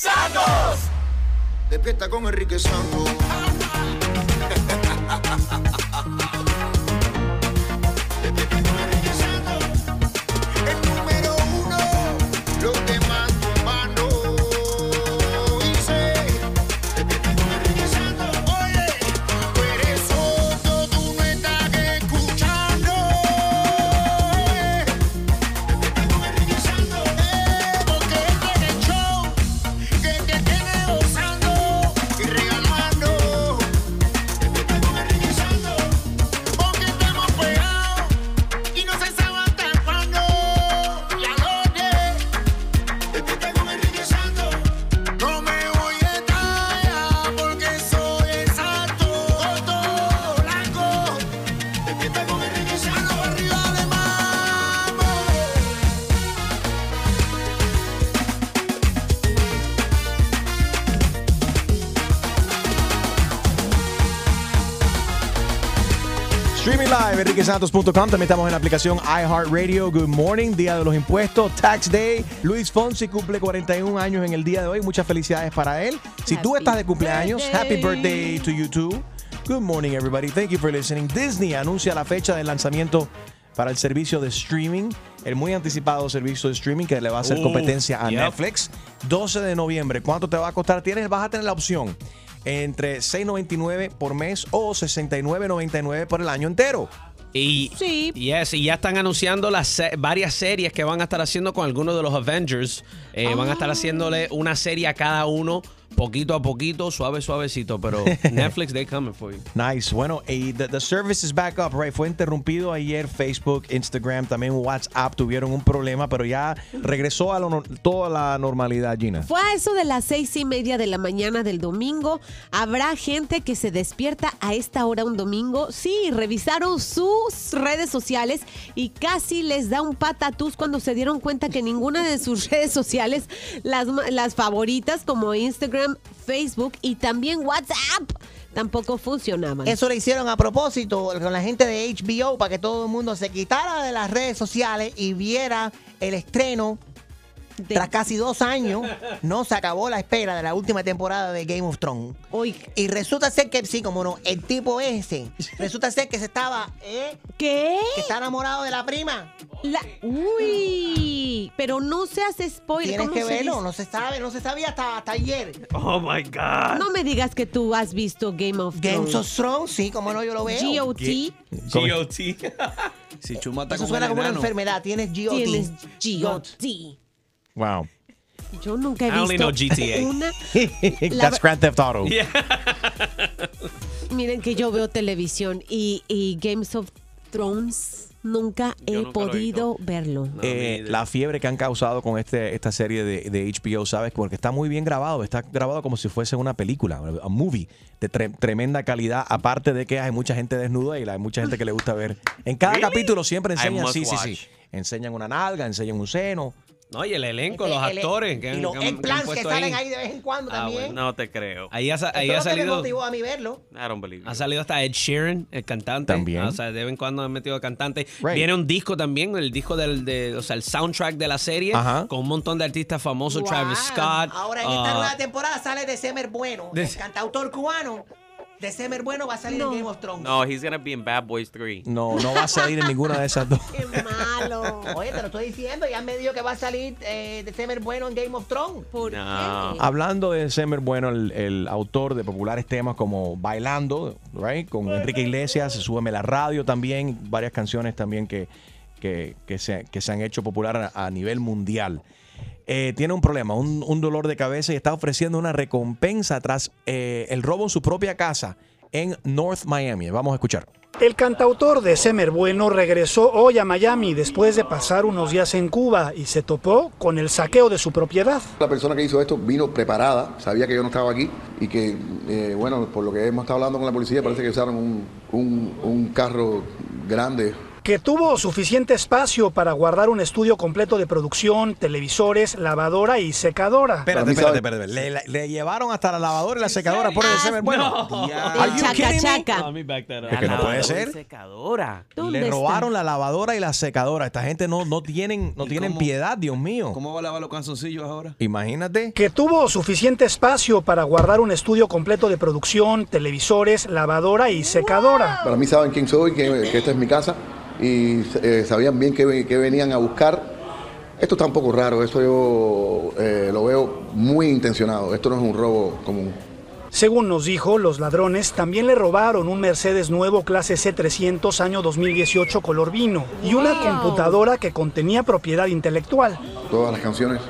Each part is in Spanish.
Santos. Despierta con Enrique Santos. enriquesantos.com. También estamos en la aplicación iHeartRadio. Good morning, Día de los Impuestos, Tax Day. Luis Fonsi cumple 41 años en el día de hoy. Muchas felicidades para él. Si tú estás de cumpleaños, happy birthday to you too. Good morning, everybody. Thank you for listening. Disney anuncia la fecha de lanzamiento para el servicio de streaming, el muy anticipado servicio de streaming que le va a hacer Uh, competencia a yep. Netflix. 12 de noviembre. ¿Cuánto te va a costar? Tienes, vas a tener la opción entre 6.99 por mes o 69.99 por el año entero. Y, yes, y ya están anunciando las se- varias series que van a estar haciendo con algunos de los Avengers. Eh, Van a estar haciéndole una serie a cada uno, poquito a poquito, suave, suavecito. Pero Netflix, they coming for you. Nice. Bueno, y the, the service is back up, right? Fue interrumpido ayer Facebook, Instagram, también WhatsApp tuvieron un problema, pero ya regresó a lo toda la normalidad, Gina. Fue a eso de las seis y media de la mañana del domingo. Habrá gente que se despierta a esta hora un domingo. Sí, revisaron sus redes sociales y casi les da un patatús cuando se dieron cuenta que ninguna de sus redes sociales, las, las favoritas como Instagram, Facebook y también WhatsApp, tampoco funcionaban. Eso lo hicieron a propósito con la gente de HBO para que todo el mundo se quitara de las redes sociales y viera el estreno. Tras casi dos años, no se acabó la espera de la última temporada de Game of Thrones. Y resulta ser que, sí, como no, el tipo ese, resulta ser que se estaba, ¿eh? ¿Qué? Que está enamorado de la prima. La- uy, pero no seas spoiler. Tienes ¿cómo que se verlo, dice? no se sabe, no se sabía hasta, hasta ayer. Oh my God. No me digas que tú has visto Game of Game Thrones. of Thrones, sí, como no, yo lo veo. GOT. GOT. Si Chuma está Eso con suena como una enfermedad, tienes GOT. Tienes GOT. Wow. Yo nunca he I only visto know GTA. una. La That's Grand Theft Auto. Miren que yo veo televisión y, y Games of Thrones nunca he nunca lo he podido verlo. Eh, la fiebre que han causado con este, esta serie de, de HBO, ¿sabes? Porque está muy bien grabado, está grabado como si fuese una película, a movie de tre- tremenda calidad, aparte de que hay mucha gente desnuda y hay mucha gente que le gusta ver. En cada Really? capítulo siempre I enseñan, must sí, sí, sí, enseñan una nalga, enseñan un seno. No, y el elenco, los El- el- actores. que y han- los que han- que salen ahí de vez en cuando Ah, también. bueno, No te creo. Ahí ha, ahí ha lo que me salido. motivó a mí verlo. I don't believe Ha salido hasta Ed Sheeran, el cantante. También. O sea, de vez en cuando han metido cantante. Right. Viene un disco también, el disco del, de, o sea, el soundtrack de la serie, Ajá. con un montón de artistas famosos, Wow. Travis Scott. Ahora en esta ah, nueva temporada sale December Bueno, De- el cantautor cubano. December Bueno va a salir en Game of Thrones. No, he's gonna be in Bad Boys 3. No, no va a salir en ninguna de esas dos. Malo. Oye, te lo estoy diciendo, ya me dijo que va a salir eh, December Bueno en Game of Thrones. ¿Por No. Hablando de Semer Bueno, el, el autor de populares temas como Bailando, right? con Enrique Iglesias, Súbeme la radio también, varias canciones también que, que, que se, que se han hecho popular a, a nivel mundial. Eh, tiene un problema, un, un dolor de cabeza y está ofreciendo una recompensa tras eh, el robo en su propia casa en North Miami. Vamos a escuchar. El cantautor de Semer Bueno regresó hoy a Miami después de pasar unos días en Cuba y se topó con el saqueo de su propiedad. La persona que hizo esto vino preparada, sabía que yo no estaba aquí y que, eh, bueno, por lo que hemos estado hablando con la policía, parece que usaron un, un- un carro grande que tuvo suficiente espacio para guardar un estudio completo de producción, televisores, lavadora y secadora. Espérate, espérate, espérate. Le, le- le llevaron hasta la lavadora y la secadora por el bueno. You chaca chaca. Es que no puede ser. Secadora. ¿Dónde Le está? robaron la lavadora y la secadora. Esta gente no, no tienen, no ¿Y tienen cómo- piedad, Dios mío. ¿Cómo va a lavar los calzoncillos ahora? Imagínate. que tuvo suficiente espacio para guardar un estudio completo de producción, televisores, lavadora y secadora. Para mí saben quién soy, que, que esta es mi casa y eh, sabían bien que, que venían a buscar. Esto está un poco raro, eso yo eh, lo veo muy intencionado. Esto no es un robo común. Según nos dijo, los ladrones también le robaron un Mercedes nuevo clase C300 año 2018 color vino y una Wow. computadora que contenía propiedad intelectual. Todas las canciones,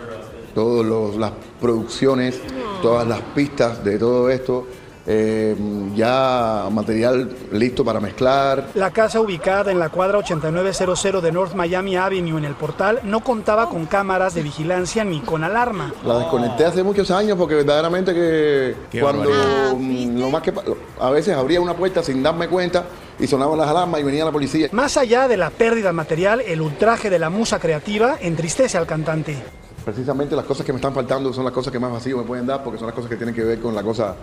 todas las producciones, todas las pistas de todo esto, eh, ya material listo para mezclar. La casa ubicada en la cuadra 8900 de North Miami Avenue en el portal no contaba con cámaras de vigilancia ni con alarma. La desconecté hace muchos años porque verdaderamente que Qué cuando lo más que a veces abría una puerta sin darme cuenta y sonaban las alarmas y venía la policía. Más allá de la pérdida material, el ultraje de la musa creativa entristece al cantante. Precisamente las cosas que me están faltando son las cosas que más vacío me pueden dar porque son las cosas que tienen que ver con la cosa,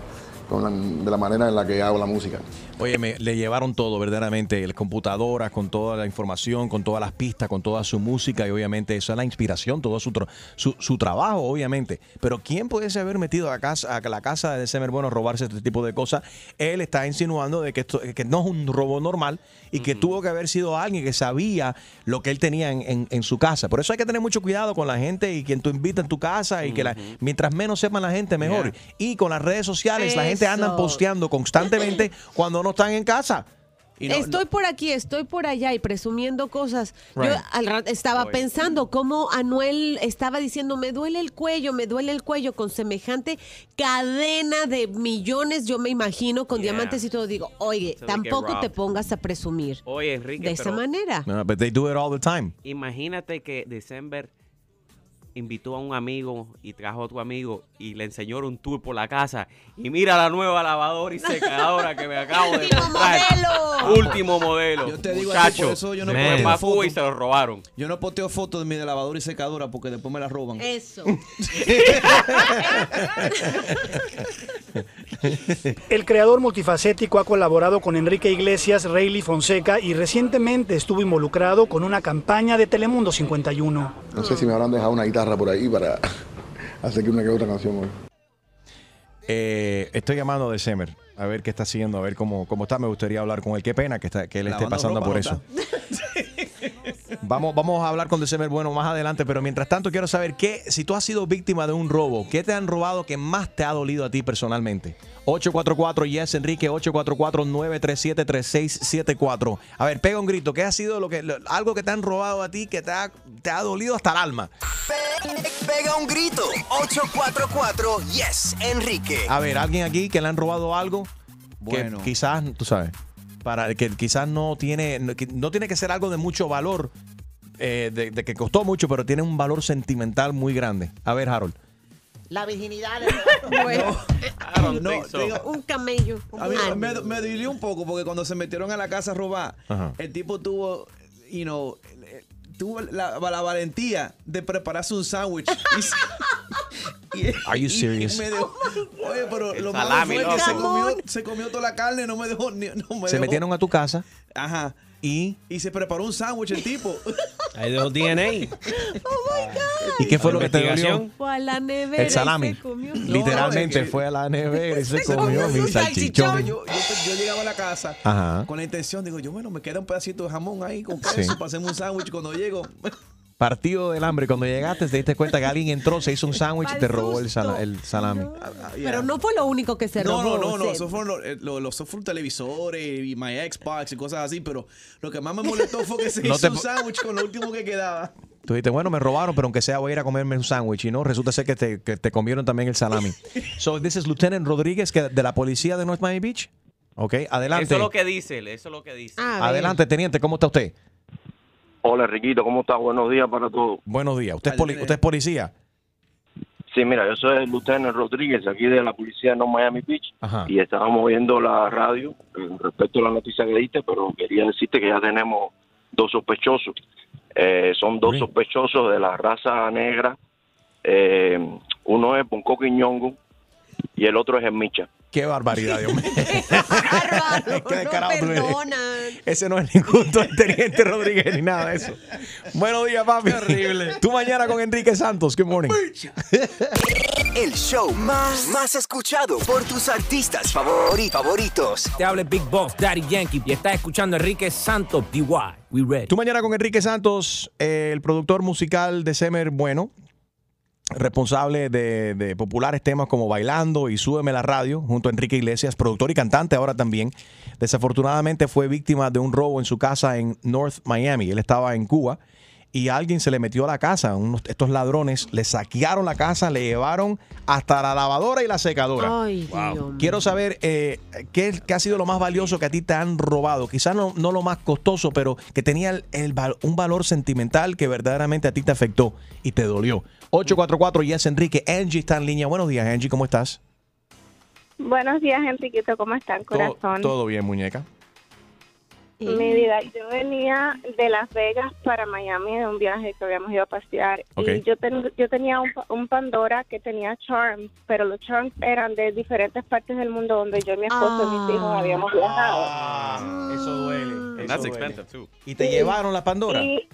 con la, de la manera en la que hago la música. Oye, me, le llevaron todo, verdaderamente, las computadoras, con toda la información, con todas las pistas, con toda su música y obviamente eso es la inspiración, todo su, tra- su, su trabajo, obviamente. Pero ¿quién pudiese haber metido a, casa, a la casa de December Bueno a robarse este tipo de cosas? Él está insinuando de que, esto, que no es un robo normal y que tuvo que haber sido alguien que sabía lo que él tenía en, en- en su casa. Por eso hay que tener mucho cuidado con la gente y quien tú invitas en tu casa y que la- mientras menos sepan la gente, mejor. Y con las redes sociales, la gente anda Eso. posteando constantemente cuando no están en casa. No- estoy por aquí, estoy por allá y presumiendo cosas. Yo al rato estaba pensando cómo Anuel estaba diciendo, me duele el cuello, me duele el cuello con semejante cadena de millones, yo me imagino, con Yeah. diamantes y todo. Digo, oye, So tampoco te pongas a presumir Oye, Enrique, de esa manera. No, but they do it all the time. imagínate que December invitó a un amigo y trajo a otro amigo y le enseñó un tour por la casa y mira la nueva lavadora y secadora que me acabo de ¡Último comprar. modelo! Último modelo. Yo te digo Muchacho, por eso yo no posteo pa' Cuba y fotos. se lo robaron. Yo no posteo fotos de mi lavadora y secadora porque después me la roban. Eso. El creador multifacético ha colaborado con Enrique Iglesias, Rayleigh Fonseca y recientemente estuvo involucrado con una campaña de Telemundo 51. No sé si me habrán dejado una guitarra por ahí para hacer que una que otra canción hoy. Eh, estoy llamando a December a ver qué está haciendo, a ver cómo, cómo está. Me gustaría hablar con él. Qué pena que, está, que él esté pasando ropa, por ¿no eso. Vamos, vamos a hablar con December Bueno más adelante, pero mientras tanto quiero saber qué, si tú has sido víctima de un robo, ¿qué te han robado que más te ha dolido a ti personalmente? 844 Yes Enrique 844 937 3674. A ver, pega un grito, ¿qué ha sido lo que lo- algo que te han robado a ti que te ha, te ha dolido hasta el alma? Pega un grito. 844 Yes, Enrique. A ver, alguien aquí que le han robado algo Bueno. que quizás, tú sabes, para que quizás no tiene, que no tiene que ser algo de mucho valor, eh, de, de que costó mucho, pero tiene un valor sentimental muy grande. A ver, Harold. La virginidad. Bueno, don't No, so. digo, un camello. A mí me, me dolió un poco porque cuando se metieron a la casa a robar, Ajá. el tipo tuvo, you know, tuvo la, la valentía de prepararse un sándwich. Y Are you serious? y me dejó- oye, pero El lo malo fue que se comió, se comió toda la carne, no me dejó ni. No me Se dejó- metieron a tu casa Ajá. Y Y se preparó un sándwich el tipo. Ahí dejó DNA. ¿y qué fue lo que te dolió? Fue a la nevera. El y salami. se comió. Literalmente que- fue a la nevera y se Se comió mi salchichón. Yo, yo, yo llegaba a la casa Ajá. con la intención, digo, yo, bueno, me queda un pedacito de jamón ahí con queso Sí. para hacerme un sándwich cuando llego. Partido del hambre. Cuando llegaste te diste cuenta que alguien entró, se hizo un sándwich y te robó el, sala- el salami. Pero no fue lo único que se No, robó. no, no, no, eso fueron los, eh, los, televisores y my Xbox y cosas así, pero lo que más me molestó fue que se No hizo un sándwich con lo último que quedaba. Tú dijiste, bueno, me robaron, pero aunque sea voy a ir a comerme un sándwich. Y no, resulta ser que te, que te comieron también el salami. so, this is Lieutenant Rodríguez que, de la policía de North Miami Beach. Ok, adelante. Eso es lo que dice eso es lo que dice. A ver. Adelante, teniente, ¿cómo está usted? Hola, Riquito, ¿cómo estás? Buenos días para todos. Buenos días. ¿Usted es, Dale, poli- dale. usted es policía? Sí, mira, yo soy el Lieutenant Rodríguez, aquí de la policía de North Miami Beach, Ajá. y estábamos viendo la radio eh, respecto a la noticia que diste, pero quería decirte que ya tenemos dos sospechosos. Eh, son dos sospechosos de la raza negra. Eh, uno es Bonco Quiñongo y el otro es el Micha. Qué barbaridad, Dios mío. Qué descarado tú eres. perdonan. Ese no es ningún teniente Rodríguez ni nada de eso. Buenos días, papi. Horrible. Tú mañana con Enrique Santos. Good morning. El show más, más escuchado por tus artistas favori- favoritos. Te habla Big Boss, Daddy Yankee, y estás escuchando a Enrique Santos, DY. We ready. Tú mañana con Enrique Santos, eh, el productor musical de Semer Bueno, responsable de, de populares temas como Bailando y Súbeme la Radio, junto a Enrique Iglesias, productor y cantante ahora también. Desafortunadamente fue víctima de un robo en su casa en North Miami. Él estaba en Cuba y alguien se le metió a la casa. Unos- estos ladrones le saquearon la casa, le llevaron hasta la lavadora y la secadora. Ay. Quiero saber eh, ¿qué, qué ha sido lo más valioso que a ti te han robado. Quizás no, no lo más costoso, pero que tenía el- el val- un valor sentimental que verdaderamente a ti te afectó y te dolió. 844 Yes Enrique. Angie está en línea. Buenos días, Angie. ¿Cómo estás? Buenos días, Enriquito. ¿Cómo están, corazón? todo bien, muñeca. Mi vida, yo venía de Las Vegas para Miami de un viaje que habíamos ido a pasear. Y yo, ten- yo tenía un, pa- un Pandora que tenía charms, pero los charms eran de diferentes partes del mundo donde yo, mi esposo y mis hijos habíamos viajado. Ah, Eso duele. eso That's duele. expensive, too. ¿Y te llevaron la Pandora? Y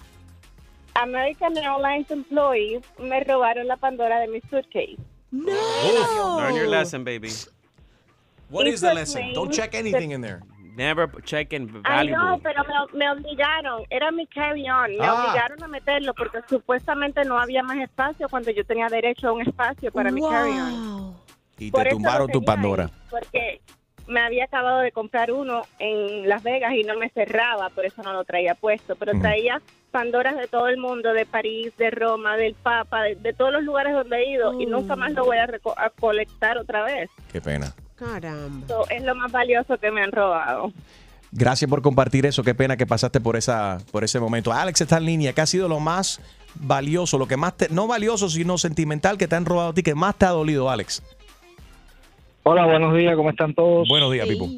American Airlines employees me robaron la Pandora de mi suitcase. Learn your lesson, baby. What is the took lesson? Don't check anything in there. Never check in Ay, no, valuable. pero me, me obligaron, era mi carry-on, me Ah. obligaron a meterlo porque supuestamente no había más espacio cuando yo tenía derecho a un espacio para mi carry-on. Y Por te tumbaron tu Pandora. Porque me había acabado de comprar uno en Las Vegas y no me cerraba, por eso no lo traía puesto, pero traía Pandoras de todo el mundo, de París, de Roma, del Papa, de, de todos los lugares donde he ido y nunca más lo voy a, reco- a colectar otra vez. Qué pena. Caramba. So, es lo más valioso que me han robado. Gracias por compartir eso. Qué pena que pasaste por esa por ese momento. Alex está en línea. ¿Qué ha sido lo más valioso, lo que más te, no valioso, sino sentimental que te han robado a ti, que más te ha dolido, Alex? Hola, buenos días, ¿cómo están todos? Buenos días, Pipo.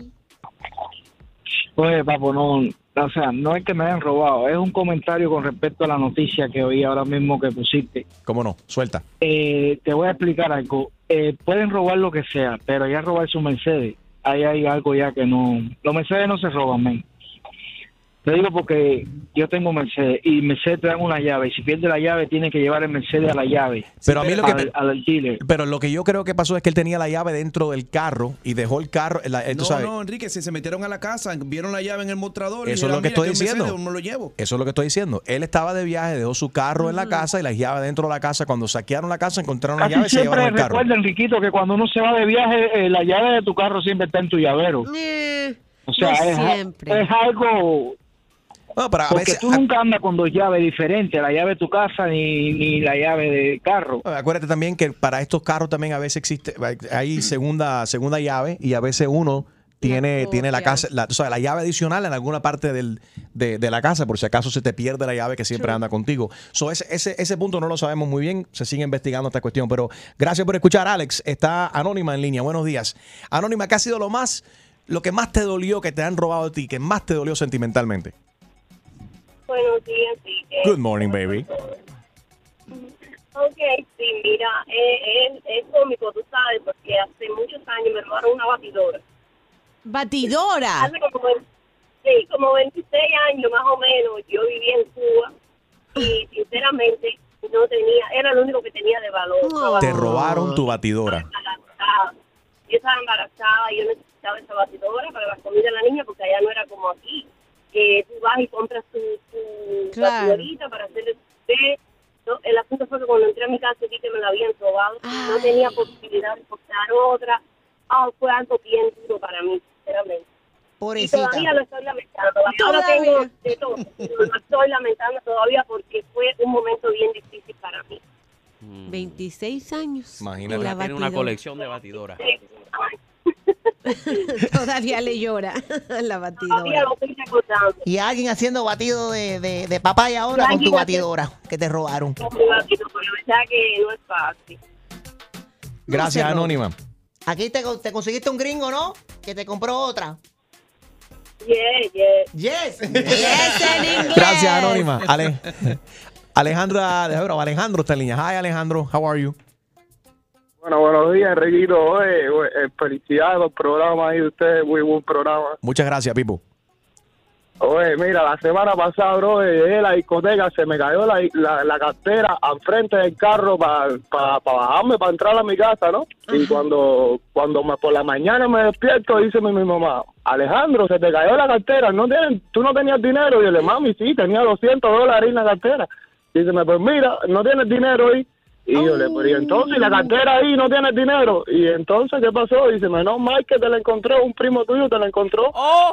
Pues, papo, no, o sea, no es que me hayan robado, es un comentario con respecto a la noticia que oí ahora mismo que pusiste. ¿Cómo no? Suelta. Eh, te voy a explicar algo. Eh, pueden robar lo que sea, pero ya robar su Mercedes, ahí hay algo ya que no... Los Mercedes no se roban, men. Te digo porque yo tengo Mercedes y Mercedes te dan una llave y si pierde la llave tiene que llevar el Mercedes a la llave. Pero a mí lo que al, al dealer. Pero lo que yo creo que pasó es que él tenía la llave dentro del carro y dejó el carro. la- eh, No, sabes, no, Enrique, si se metieron a la casa, vieron la llave en el mostrador. y Eso es lo que "Mira, estoy un Mercedes, diciendo. Me lo llevo. Eso es lo que estoy diciendo. Él estaba de viaje, dejó su carro en la casa y las llaves dentro de la casa. Cuando saquearon la casa, encontraron la Casi llave y se llevaron el carro. recuerda, Enriquito, que cuando uno se va de viaje, eh, la llave de tu carro siempre está en tu llavero. O sea, no es, siempre. es algo... No, pero a porque veces- tú nunca andas con dos llaves diferentes, la llave de tu casa ni, ni la llave de carro. Acuérdate también que para estos carros también a veces existe, hay segunda, segunda llave y a veces uno tiene, tiene la casa, la, o sea, la llave adicional en alguna parte del, de, de la casa, por si acaso se te pierde la llave que siempre anda contigo. So, ese, ese, ese punto no lo sabemos muy bien, se sigue investigando esta cuestión, pero gracias por escuchar, Alex. Está Anónima en línea. Buenos días. Anónima, ¿qué ha sido lo más, lo que más te dolió que te han robado a ti, que más te dolió sentimentalmente? Buenos días, sí. eh, Good morning, baby. Ok, sí, mira, eh, es, es cómico, tú sabes, porque hace muchos años me robaron una batidora. Batidora. Hace como, sí, como 26 años más o menos, yo vivía en Cuba y sinceramente no tenía, era lo único que tenía de valor. Te robaron tu batidora. embarazada. Yo estaba embarazada y yo necesitaba esa batidora para la comida de la niña porque allá no era como aquí, que tú vas y compras tu, tu Claro. para hacer el té. No, el asunto fue que cuando entré a mi casa vi que me la habían robado, no tenía posibilidad de comprar otra. Ah, fue algo bien duro para mí, sinceramente. Y todavía lo estoy lamentando, todavía, ahora tengo de todo, pero lo estoy lamentando todavía porque fue un momento bien difícil para mí. 26 años. Imagínate. Tiene una batidora. colección de batidoras. Todavía le llora la Todavía batidora. lo estoy recordando. Y alguien haciendo batido de, de, de papaya ahora con tu batidora que te robaron. con mi batidora, pero la verdad que no es fácil. Gracias. Anónima. Aquí te, te conseguiste un gringo, ¿no? Que te compró otra. Yeah, yeah. Yes. Gracias, Anónima. Ale- Alejandra, Alejandro está en línea. Hi, Alejandro. How are you? Bueno, buenos días, Enriquito. Oye, oye, eh, felicidades por el programa ahí de ustedes, muy buen programa. Muchas gracias, Pipo. Oye, mira, la semana pasada, bro, llegué a la discoteca, se me cayó la, la, la cartera al frente del carro para bajarme, para entrar a mi casa, ¿no? Y cuando cuando me, por la mañana me despierto, dice mi, mi mamá, Alejandro, se te cayó la cartera, ¿no tienes, ¿tú no tenías dinero? Y yo le mami, sí, tenía 200 dólares en la cartera. Dice, pues mira, no tienes dinero ahí. Y yo le pero y entonces la cartera ahí no tienes dinero. Y entonces, ¿qué pasó? Dice, menos mal que te la encontró, un primo tuyo te la encontró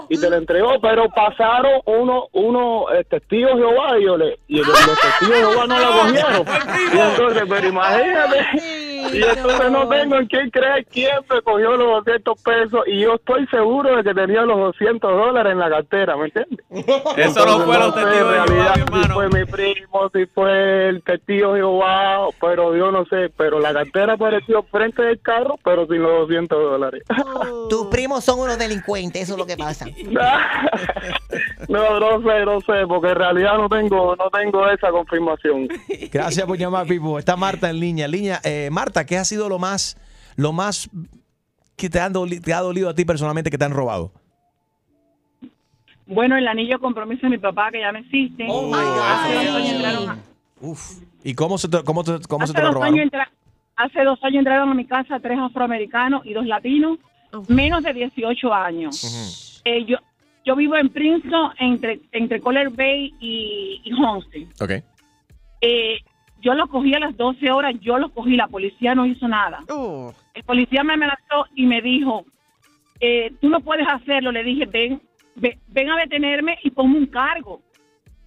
y te la entregó, pero pasaron unos uno, eh, testigos de Jehová y, yo le, y los, los testigos de Jehová no la cogieron. Y entonces, pero imagínate. Y entonces no tengo en quién creer quién me cogió los 200 pesos y yo estoy seguro de que tenía los 200 dólares en la cartera, ¿me entiendes? Eso no fue los testigos de en Jehová, realidad, si fue mi primo, si fue el testigo de Jehová, pero yo no sé, pero la cartera apareció frente del carro, pero sin los 200 dólares. Tus primos son unos delincuentes, eso es lo que pasa. No, no sé, no sé, porque en realidad no tengo, no tengo esa confirmación. Gracias por llamar, Pipo. Está Marta en línea. línea eh, Marta, ¿qué ha sido lo más, lo más que te, han doli- te ha dolido a ti personalmente que te han robado? Bueno, el anillo de compromiso de mi papá, que ya no existe. hace dos años entraron a- ¿Y cómo se te, cómo te- cómo se hace te lo dos robaron? entra- hace dos años entraron a mi casa tres afroamericanos y dos latinos, menos de 18 años. Eh, yo, yo vivo en Princeton, entre, entre Color Bay y, y Homestead. Ok. Eh, yo los cogí a las 12 horas, yo los cogí, la policía no hizo nada. El policía me amenazó y me dijo, eh, tú no puedes hacerlo. Le dije, ven, ve- ven a detenerme y ponme un cargo,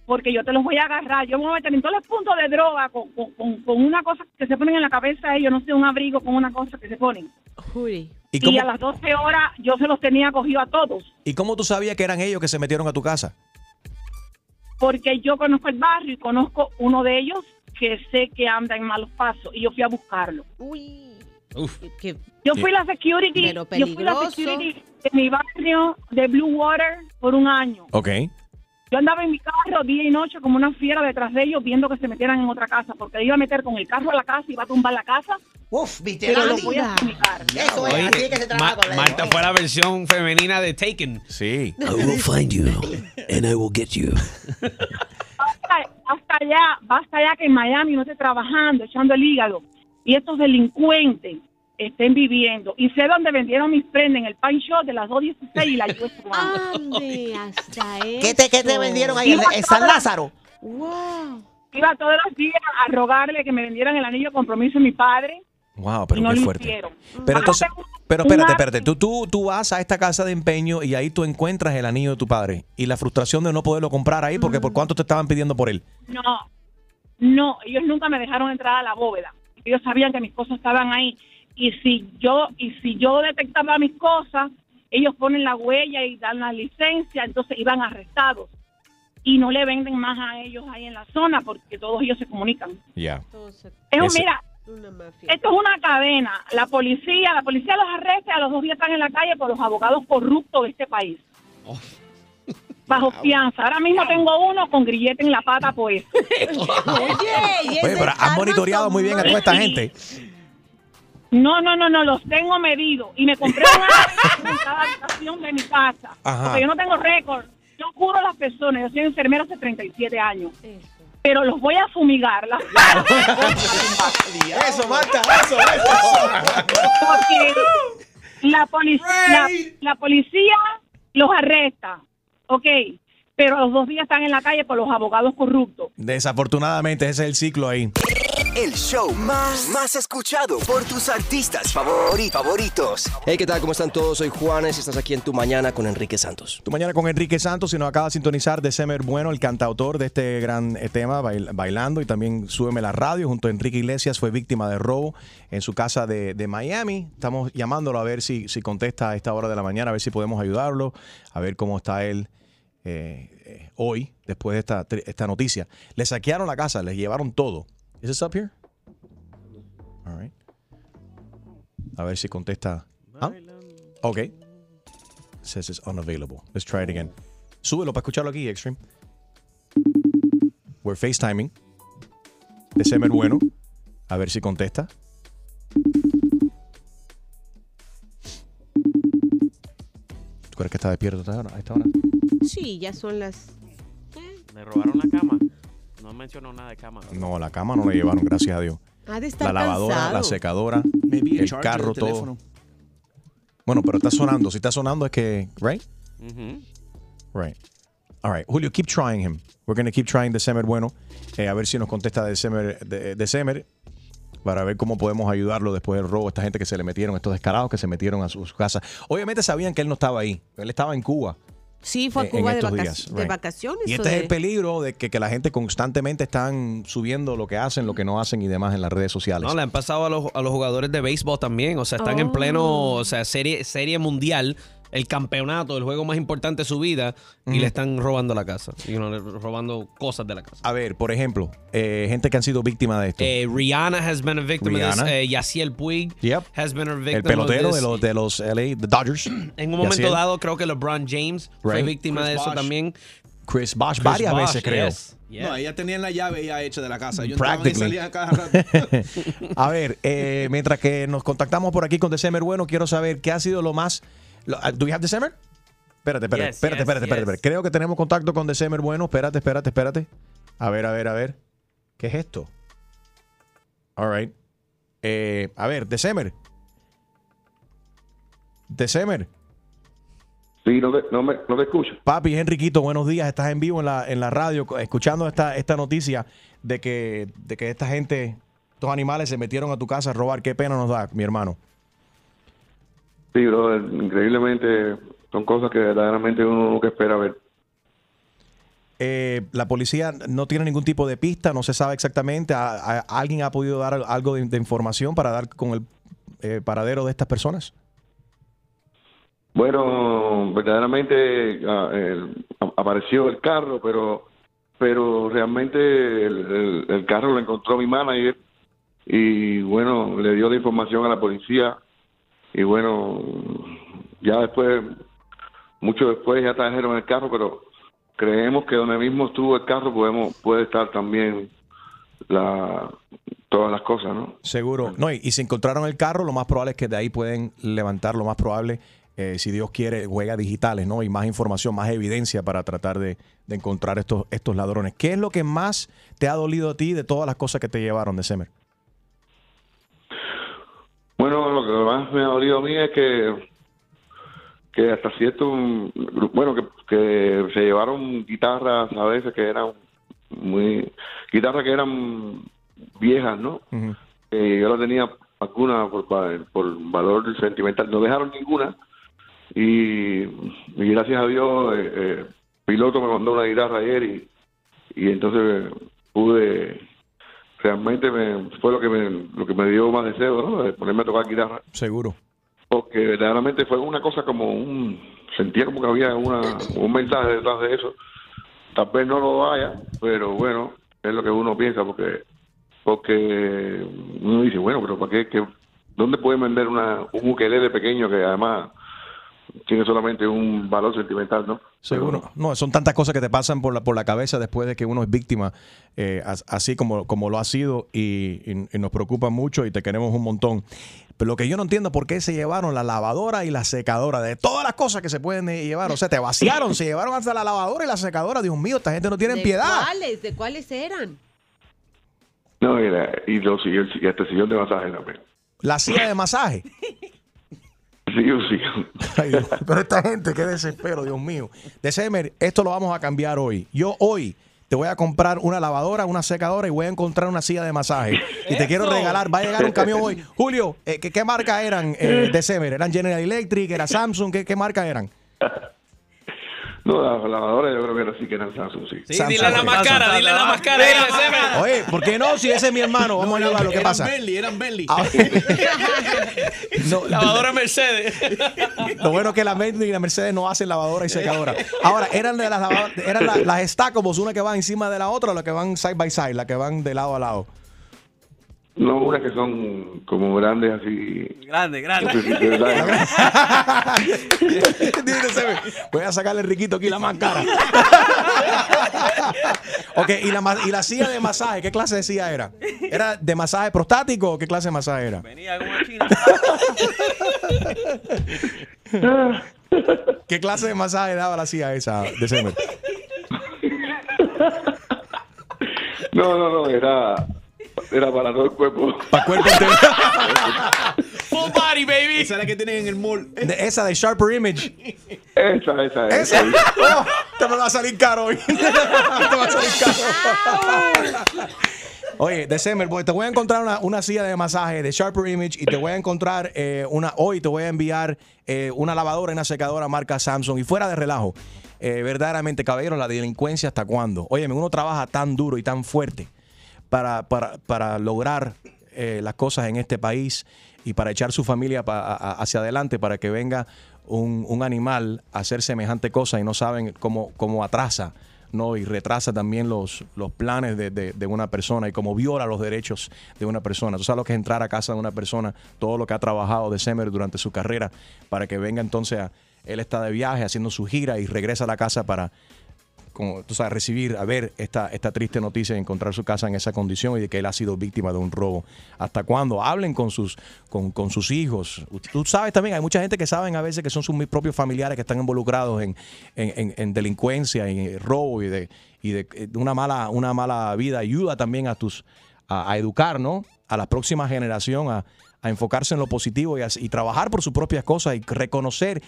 porque yo te los voy a agarrar. Yo me voy a meter en todos los puntos de droga con, con, con- con una cosa que se ponen en la cabeza ellos, no sé, un abrigo con una cosa que se ponen. ¿Y Y, a las 12 horas yo se los tenía cogido a todos, ¿Y cómo tú sabías que eran ellos que se metieron a tu casa? porque yo conozco el barrio y conozco uno de ellos que sé que anda en malos pasos y yo fui a buscarlo. Yo fui la security, yo fui la security de mi barrio de Blue Water por un año. Ok. Yo andaba en mi carro día y noche como una fiera detrás de ellos viendo que se metieran en otra casa, porque iba a meter con el carro a la casa y iba a tumbar la casa. Uf, viste, Pero lo voy a. Eso es, Oye, así es que se trabaja Ma- con la Marta fue la versión femenina de Taken. Sí. I will find you and I will get you. Basta, basta ya, basta ya que en Miami no esté trabajando, echando el hígado. Y estos delincuentes estén viviendo. Y sé dónde vendieron mis prendas, en el Pine Shop de las 216 y la US. Ande, hasta ¿Qué te, qué te vendieron ahí en, en San Lázaro? Wow. Iba todos los días a rogarle que me vendieran el anillo de compromiso de mi padre. Wow, pero no qué fuerte. hicieron. Pero entonces, pero espérate, espérate. Tú, tú, tú vas a esta casa de empeño y ahí tú encuentras el anillo de tu padre. Y la frustración de no poderlo comprar ahí porque por cuánto te estaban pidiendo por él. No, no, ellos nunca me dejaron entrar a la bóveda. Ellos sabían que mis cosas estaban ahí. Y si yo, y si yo detectaba mis cosas, ellos ponen la huella y dan la licencia, entonces iban arrestados. Y no le venden más a ellos ahí en la zona porque todos ellos se comunican. Ya. Es un, Esto es una cadena. La policía, la policía los arresta y a los dos días están en la calle por los abogados corruptos de este país. Bajo fianza. Ahora mismo tengo uno con grillete en la pata, pues. Oye, Oye, pero has monitoreado muy bien a toda esta gente. No, no, no, no, los tengo medidos. Y me compré un arma en cada habitación de mi casa. Ajá. Porque yo no tengo récord. Yo curo a las personas. Yo soy enfermera hace 37 años. Pero los voy a fumigar. Las... Eso, Marta, eso, Porque la, polic- la, la policía los arresta. Ok. Pero a los dos días están en la calle por los abogados corruptos. Desafortunadamente, ese es el ciclo ahí. El show más, más escuchado por tus artistas favori- favoritos. Hey, ¿qué tal? ¿Cómo están todos? Soy Juanes y estás aquí en Tu Mañana con Enrique Santos. Tu mañana con Enrique Santos, si nos acaba de sintonizar de Semer Bueno, el cantautor de este gran eh, tema, bail- bailando, y también súbeme la radio, junto a Enrique Iglesias, fue víctima de robo en su casa de, de Miami. Estamos llamándolo a ver si, si contesta a esta hora de la mañana, a ver si podemos ayudarlo, a ver cómo está él eh, eh, hoy, después de esta, esta noticia. Le saquearon la casa, les llevaron todo. ¿Is this up here? All right. A ver si contesta. ¿Ah? Ok. says it's unavailable. Let's try it again. Súbelo para escucharlo aquí, Extreme. We're FaceTiming. December bueno. A ver si contesta. ¿Tú crees que está despierto a esta hora? a esta hora? Sí, ya son las. ¿Le robaron la cama? No mencionó nada de cama. No, la cama no la llevaron, gracias a Dios. Ha de estar La lavadora, cansado. la secadora, Maybe el carro, todo. teléfono. Bueno, pero está sonando. Si está sonando es que, right? Ujú. Right. All right. Julio, keep trying him. We're going to keep trying December bueno. Eh, a ver si nos contesta December, de, December para ver cómo podemos ayudarlo después del robo. Esta gente que se le metieron, estos descarados que se metieron a sus casas. Obviamente sabían que él no estaba ahí. Él estaba en Cuba. Sí, fue a en Cuba de, vacaciones. Y este es el peligro de que, que la gente constantemente están subiendo lo que hacen, lo que no hacen y demás en las redes sociales. No, le han pasado a los, a los jugadores de béisbol también. O sea, están en Oh. pleno, o sea, serie, serie mundial, el campeonato, el juego más importante de su vida, y le están robando la casa. Y no, le- robando cosas de la casa. A ver, por ejemplo, eh, gente que han sido víctimas de esto. Eh, Rihanna has been a victim of Rihanna. this. Eh, Yaciel Puig Yep. has been a victim el pelotero of de los, de los LA, the Dodgers. En un momento dado, creo que LeBron James fue víctima Chris de eso también. Chris Bosh Chris varias veces, creo. yes. No, ella tenía la llave ya hecha de la casa. Yo y Practically. salía cada rato. A ver, eh, mientras que nos contactamos por aquí con December Bueno, quiero saber qué ha sido lo más. Uh, ¿Do we have December? Espérate, espérate, Yes, espérate, yes, espérate, espérate, yes. espérate. Creo que tenemos contacto con December Bueno. Espérate, espérate, espérate. A ver, a ver, a ver. ¿Qué es esto? All right. Eh, a ver, December. December. Sí, no te, no me, no te escucho. Papi, Enriquito, buenos días. Estás en vivo en la, en la radio escuchando esta, esta noticia de que, de que esta gente, estos animales se metieron a tu casa a robar. Qué pena nos da, mi hermano. Sí, brother, increíblemente son cosas que verdaderamente uno nunca espera ver. Eh, la policía no tiene ningún tipo de pista, no se sabe exactamente. ¿A- a- ¿Alguien ha podido dar algo de, de información para dar con el eh, paradero de estas personas? Bueno, verdaderamente ah, el- apareció el carro, pero pero realmente el, el- el carro lo encontró mi manager y bueno, le dio la información a la policía y bueno, ya después, mucho después ya trajeron el carro, pero creemos que donde mismo estuvo el carro podemos puede estar también la todas las cosas, ¿no? Seguro. No, y, y si encontraron el carro, lo más probable es que de ahí pueden levantar lo más probable, eh, si Dios quiere, huellas digitales, ¿no? Y más información, más evidencia para tratar de, de encontrar estos, estos ladrones. ¿Qué es lo que más te ha dolido a ti de todas las cosas que te llevaron de Semer? Bueno, lo que más me ha dolido a mí es que, que hasta cierto, bueno, que, que se llevaron guitarras a veces que eran muy, guitarras que eran viejas, ¿no? Eh, yo la tenía alguna por, por valor sentimental, no dejaron ninguna y, y gracias a Dios eh, eh, piloto me mandó una guitarra ayer y, y entonces pude realmente me, fue lo que me lo que me dio más deseo ¿no? de ponerme a tocar guitarra Seguro. porque verdaderamente fue una cosa como un sentía como que había una, un mensaje detrás de eso tal vez no lo haya pero bueno es lo que uno piensa porque porque uno dice bueno pero para qué, qué dónde pueden vender una un ukelele pequeño que además tiene solamente un valor sentimental no Seguro. No, son tantas cosas que te pasan por la, por la cabeza después de que uno es víctima, eh, as- así como, como lo ha sido, y, y- y nos preocupa mucho y te queremos un montón. Pero lo que yo no entiendo por qué se llevaron la lavadora y la secadora, de todas las cosas que se pueden eh, llevar. O sea, te vaciaron, se llevaron hasta la lavadora y la secadora. Dios mío, esta gente no tiene ¿De piedad. ¿Cuáles? ¿De cuáles eran? no y, la- y los sillón- y hasta el sillón de masaje también La silla de masaje. Ay, Dios, pero esta gente, qué desespero, Dios mío. December, esto lo vamos a cambiar hoy. Yo hoy te voy a comprar una lavadora, una secadora y voy a encontrar una silla de masaje. Y te quiero regalar, va a llegar un camión hoy. Julio, eh, ¿qué, qué marca eran eh, December? ¿Eran General Electric? ¿Era Samsung? ¿Qué, qué marca eran? No la lavadora yo creo que era así que era Samsung sí, Sí, dile la más cara, dile la más cara. Dile la dile, más Semer. cara. Oye, ¿por qué no? Si ese es mi hermano, vamos a ayudarlo. ¿Qué eran pasa? Bentley, eran Bentley. Ah, No, Lavadora Mercedes. Lo bueno es que la Bentley y la Mercedes no hacen lavadora y secadora. Ahora, eran de las lavadoras, eran la- las Stackables, una que va encima de la otra o las que van side by side, las que van de lado a lado. No, unas que son como grandes así. Grande, grande. Voy a sacarle riquito aquí la más cara. ok, ¿y la, ¿y la silla de masaje? ¿Qué clase de silla era? ¿Era de masaje prostático o qué clase de masaje era? Venía con una china. ¿Qué clase de masaje daba la silla esa de Semer? No, no, no, era, era para todo el cuerpo. Para cuerpo entero. Full body, baby. Esa es la que tienen en el mall. De- esa de Sharper Image. Esa, esa, Esa. Oh, te me va a salir caro hoy. te va a salir caro. Oye, December, pues, te voy a encontrar una, una silla de masaje de Sharper Image y te voy a encontrar eh, una. Hoy te voy a enviar eh, una lavadora y una secadora marca Samsung. Y fuera de relajo, eh, verdaderamente, caballero, la delincuencia hasta cuándo. Óyeme, uno trabaja tan duro y tan fuerte para, para, para lograr eh, las cosas en este país y para echar su familia pa- hacia adelante para que venga un, un animal a hacer semejante cosa y no saben cómo, cómo atrasa. ¿no? y retrasa también los, los planes de, de- una persona y cómo viola los derechos de una persona. Tú lo que es entrar a casa de una persona, todo lo que ha trabajado de Semer durante su carrera, para que venga entonces a, él está de viaje haciendo su gira y regresa a la casa para, como recibir, a ver esta, esta triste noticia de encontrar su casa en esa condición y de que él ha sido víctima de un robo. ¿Hasta cuándo? Hablen con sus, con, sus hijos. Tú sabes también, hay mucha gente que saben a veces que son sus propios familiares que están involucrados en, en, en- en delincuencia, en robo y de, y de eh, una, mala, una mala vida. Ayuda también a tus a, educar, ¿no? A la próxima generación a, enfocarse en lo positivo y trabajar por sus propias cosas y reconocer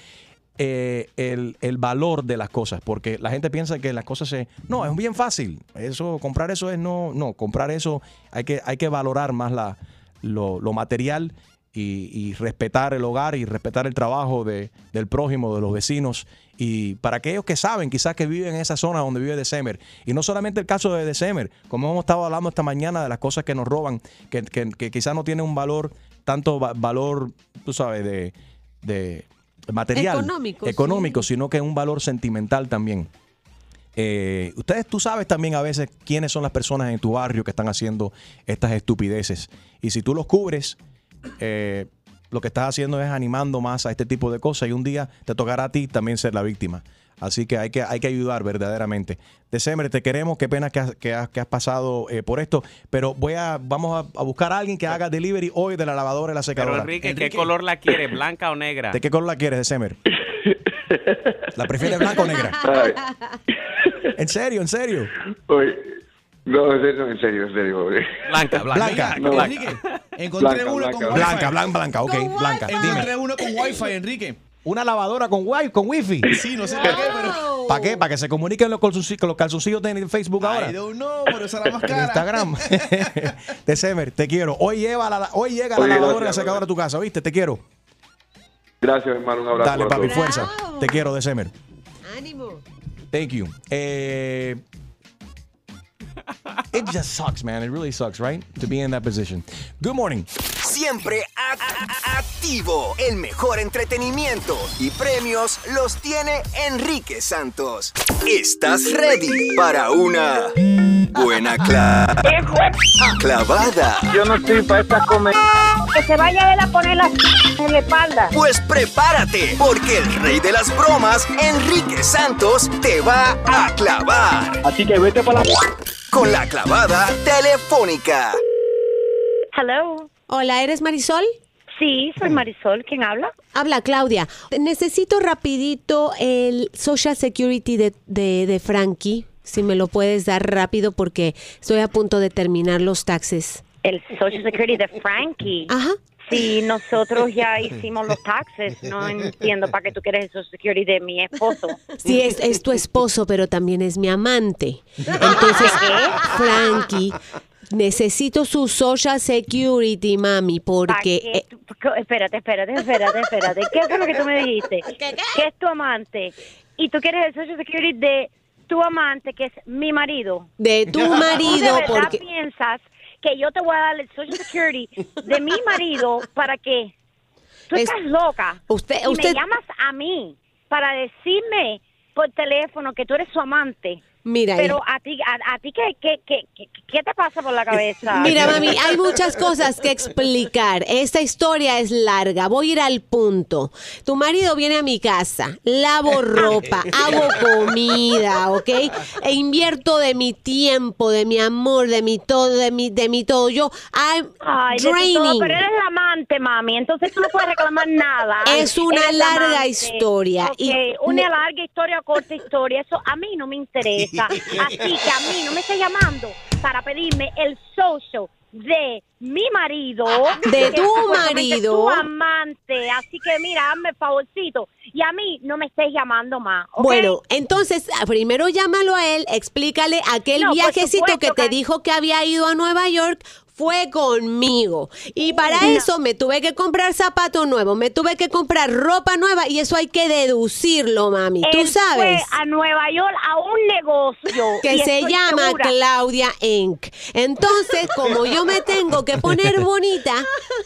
eh, el, el valor de las cosas, porque la gente piensa que las cosas se... No, es bien fácil. Eso, comprar eso es no, no, comprar eso hay que, hay que valorar más la, lo, lo material y, y respetar el hogar y respetar el trabajo de, del prójimo, de los vecinos. Y para aquellos que saben, quizás que viven en esa zona donde vive December, y no solamente el caso de December, como hemos estado hablando esta mañana de las cosas que nos roban, que, que, que quizás no tienen un valor, tanto va- valor, tú sabes, de, de material, Económico, sí. sino que un valor sentimental también. Eh, ustedes, tú sabes también a veces quiénes son las personas en tu barrio que están haciendo estas estupideces. Y si tú los cubres, eh, lo que estás haciendo es animando más a este tipo de cosas y un día te tocará a ti también ser la víctima. Así que hay que, hay que ayudar verdaderamente. December, te queremos. Qué pena que has, que has- que has pasado eh, por esto. Pero voy a, vamos a, a buscar a alguien que haga delivery hoy de la lavadora y la Pero secadora. Enrique, ¿qué color la quiere? ¿Blanca o negra? ¿De qué color la quieres, December? ¿La prefieres blanca o negra? ¿En serio? ¿En serio? Oye, no, en serio, en serio, en serio. oye. Blanca, Blanca. No. Enrique, encontré Blanca, uno blanca, con blanca. Blanca, blanca, blanca. Ok, blanca. Encontré uno con wifi, Enrique. Una lavadora con wifi, con wifi. Sí, no sé para qué, pero... ¿Para qué? ¿Para que se comuniquen los, calzoncillos- con los calzoncillos de Facebook ahora? I don't know, pero esa era más En cara. Instagram. December, te quiero. Hoy, lleva la, hoy llega la Oye, lavadora y la secadora a tu casa, ¿viste? Te quiero. Gracias, hermano, un abrazo. Dale, papi, fuerza. Te quiero, December. Ánimo. Thank you. Eh, it just sucks, man. It really sucks, right? To be in that position. Good morning. Siempre activo. El mejor entretenimiento y premios los tiene Enrique Santos. ¿Estás ready para una buena cla- clavada? Yo no estoy para esta comer. Que se vaya él a poner la en la espalda. Pues prepárate, porque el rey de las bromas, Enrique Santos, te va a clavar. Así que vete para la... Con la clavada telefónica. Hello. Hola, ¿eres Marisol? Sí, soy Marisol. ¿Quién habla? Habla Claudia. Necesito rapidito el Social Security de, de, de Frankie, si me lo puedes dar rápido porque estoy a punto de terminar los taxes. El Social Security de Frankie. Ajá. Sí, nosotros ya hicimos los taxes. No entiendo para qué tú quieres el Social Security de mi esposo. Sí, es, es tu esposo, pero también es mi amante. Entonces, Frankie, necesito su Social Security, mami, ¿Pa' porque... qué eh, tú- co- espérate, espérate, espérate, espérate. ¿Qué fue lo que tú me dijiste? Que es tu amante. Y tú quieres el Social Security de tu amante, que es mi marido. de tu ¿Tú marido, de verdad porque... piensas que yo te voy a dar el Social Security de mi marido para qué? Tú Es- estás loca. Usted- Y usted- me llamas a mí para decirme por teléfono que tú eres su amante. Mira, Pero a ti, a, a ti ¿qué, qué, qué, qué, te pasa por la cabeza? Mira, mami, hay muchas cosas que explicar. Esta historia es larga. Voy a ir al punto. Tu marido viene a mi casa, lavo ropa, hago comida, ¿ok? E invierto de mi tiempo, de mi amor, de mi todo, de mi, de mi todo. Yo, I'm Ay, todo, draining. pero eres la amante, mami, entonces tú no puedes reclamar nada. Es una Eres larga amante. historia, Ok, y una larga historia, corta historia, eso a mí no me interesa. Así que a mí no me estés llamando para pedirme el social de mi marido. De tu marido. Tu amante. Así que mira, hazme el favorcito. Y a mí no me estés llamando más. Bueno, entonces primero llámalo a él, explícale aquel No, viajecito que te dijo que había ido a Nueva York. Fue conmigo. Y para eso me tuve que comprar zapatos nuevos, me tuve que comprar ropa nueva y eso hay que deducirlo, mami. Tú Él sabes. Fue a Nueva York a un negocio. que se llama segura- Claudia Inc. Entonces, como yo me tengo que poner bonita,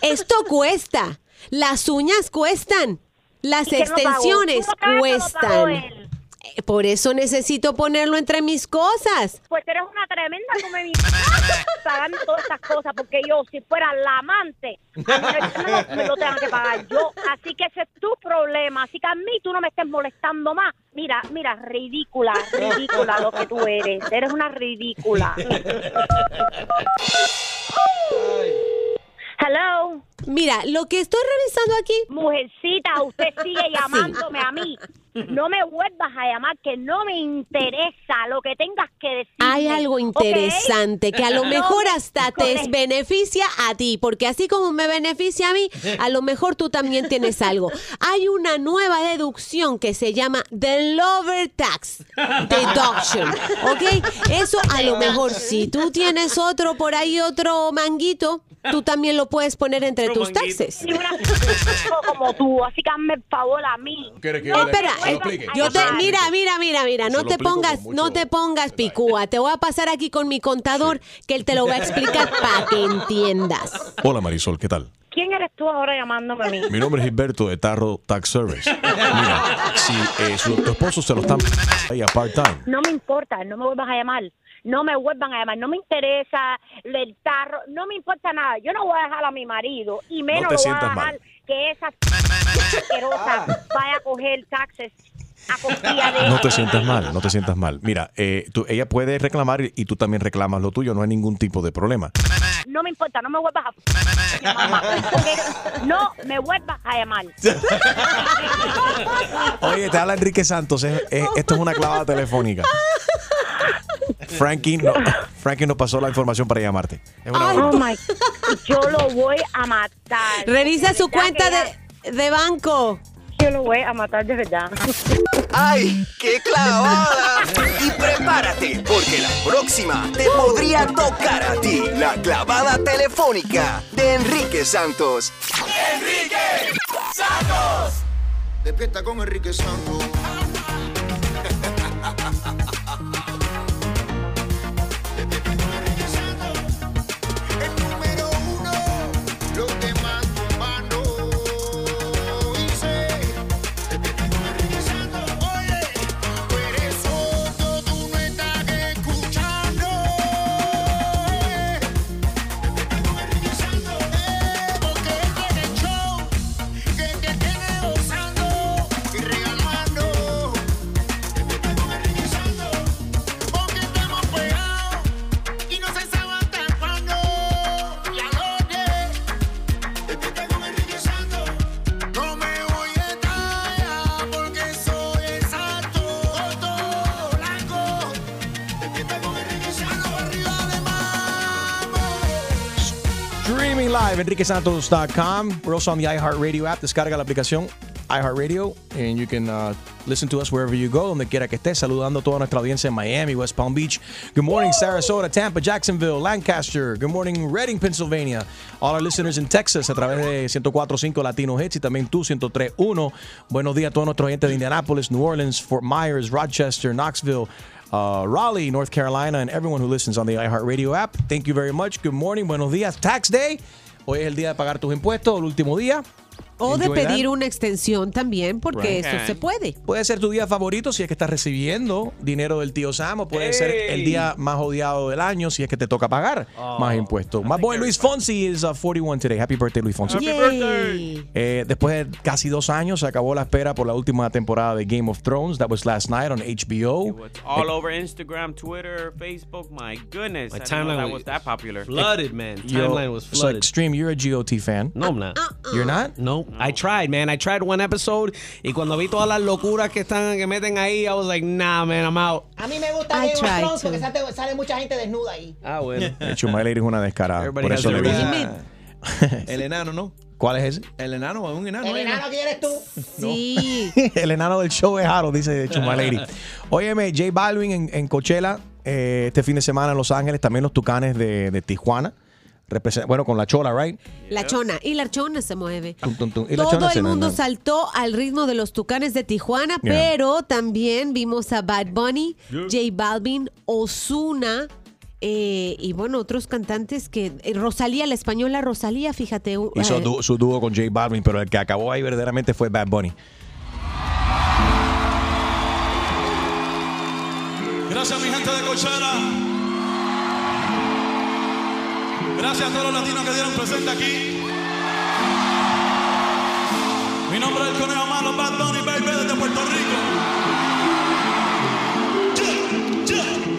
esto cuesta. Las uñas cuestan. Las extensiones ¿Tú lo pagaste o lo pagó cuestan. Eh, Por eso necesito ponerlo entre mis cosas. Pues eres una tremenda come pagando todas estas cosas, porque yo, si fuera la amante, a mí no- me lo, me lo tengo que pagar yo. Así que ese es tu problema. Así que a mí tú no me estés molestando más. Mira, mira, ridícula, ridícula lo que tú eres. Eres una ridícula. Hello. Mira, lo que estoy revisando aquí. Mujercita, usted sigue llamándome a mí. No me vuelvas a llamar, que no me interesa lo que tengas que decir. Hay algo interesante que a lo mejor hasta te beneficia a ti, porque así como me beneficia a mí, a lo mejor tú también tienes algo. Hay una nueva deducción que se llama The Lover Tax Deduction, ¿ok? Eso a lo mejor si tú tienes otro por ahí, otro manguito, tú también lo puedes poner entre tus taxes. Y una como tú, así que hazme el favor a mí. No, espera, yo te, mira, mira, mira, mira, no lo te explico pongas, con mucho- no te pongas picúa. Te voy a pasar aquí con mi contador que él te lo va a explicar para que entiendas. Hola Marisol, ¿qué tal? ¿Quién eres tú ahora llamándome a mí? Mi nombre es Gilberto de Tarro Tax Service. Mira, si eh, su, tu esposo se lo está ahí a part-time, No me importa, no me vuelvas a llamar. No me vuelvan a llamar, no me interesa el tarro, no me importa nada. Yo no voy a dejar a mi marido y menos No lo voy a dejar mal. que esa asquerosa vaya a coger taxes a no te sientas mal, no te sientas mal. Mira, eh, tú- ella puede reclamar y, tú también reclamas lo tuyo, no hay ningún tipo de problema. No me importa, no me vuelvas a ¿ok? No me vuelvas a llamar. Oye, te habla Enrique Santos. es- es- esto es una clavada telefónica. Frankie, no, Frankie nos pasó la información para llamarte. Es una Oh my, yo lo voy a matar. Revisa su cuenta de, de banco. Yo lo voy a matar de verdad. ¡Ay, qué clavada! Y prepárate, porque la próxima te podría tocar a ti la clavada telefónica de Enrique Santos. ¡Enrique Santos! Despierta con Enrique Santos. enriquesantos.com. We're also on the iHeartRadio app. Descarga la aplicación iHeartRadio and you can uh, listen to us wherever you go, donde quiera que estés. Saludando toda nuestra audiencia en Miami, West Palm Beach. Good morning, Sarasota, Tampa, Jacksonville, Lancaster. Good morning, Reading, Pennsylvania. All our listeners in Texas a través de 104.5 Latino Hits y también tú 103.1. Buenos días a todos nuestros oyentes de Indianapolis, New Orleans, Fort Myers, Rochester, Knoxville. uh, Raleigh, North Carolina, and everyone who listens on the iHeartRadio app. Thank you very much. Good morning, buenos días. Tax Day. Hoy es el día de pagar tus impuestos, el último día. O de that. pedir una extensión también, porque Right. eso se puede. Puede ser tu día favorito si es que estás recibiendo dinero del tío Sam o puede ser el día más odiado del año si es que te toca pagar Oh, más impuestos. My boy Luis Fonsi is uh, 41 today. Happy birthday, Luis Fonsi. Yay. Eh, después de casi dos años se acabó la espera por la última temporada de Game of Thrones. That was last night on HBO. All over Instagram, Twitter, Facebook. My goodness. My timeline was was that popular. Flooded, man. Timeline was so flooded. Extreme, you're a GOT fan. No, I'm not. You're not? No, I tried, man. I tried one episode y cuando vi todas las locuras que están que meten ahí, I was like, nah, man, I'm out. A mí me gusta I Game of tried Thrones porque sale, sale mucha gente desnuda ahí. Ah, bueno. De hecho, My Lady es una descarada. Everybody Por has eso le. El enano, ¿no? ¿Cuál es ese? El enano, un enano. El enano quién eres tú. Sí. El enano del show es Harold, dice Lady. Óyeme, J Balvin en, en Coachella eh, este fin de semana en Los Ángeles, también los Tucanes de, de Tijuana. Bueno, con la chola, right? La chona. Y la chona se mueve. Tum, tum, tum. Y la Todo chona el se- mundo saltó al ritmo de los tucanes de Tijuana, Yeah. pero también vimos a Bad Bunny, Yeah. J Balvin, Osuna. y bueno, otros cantantes que. eh, Rosalía, la española Rosalía, fíjate. Hizo eh, su dúo con J Balvin, pero el que acabó ahí verdaderamente fue Bad Bunny. Gracias mi gente de Coachella. Gracias a todos los latinos que dieron presente aquí. Mi nombre es el Conejo Malo, Bad Bunny, baby, desde Puerto Rico.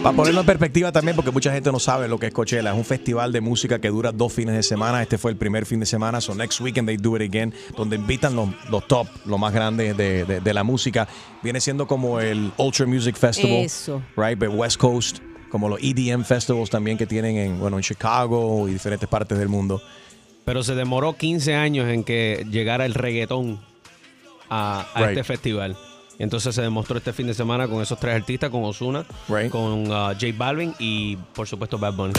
Para ponerlo en perspectiva también, porque mucha gente no sabe lo que es Coachella. Es un festival de música que dura dos fines de semana. Este fue el primer fin de semana. So next weekend they do it again. Donde invitan los, los top, los más grandes de, de- de la música. Viene siendo como el Ultra Music Festival. Eso. Right, but West Coast. Como los EDM festivals también que tienen en, bueno, en Chicago y diferentes partes del mundo. Pero se demoró 15 años en que llegara el reggaetón a, a Right. este festival. Y entonces se demostró este fin de semana con esos tres artistas, con Osuna, con uh, J Balvin y por supuesto Bad Bunny.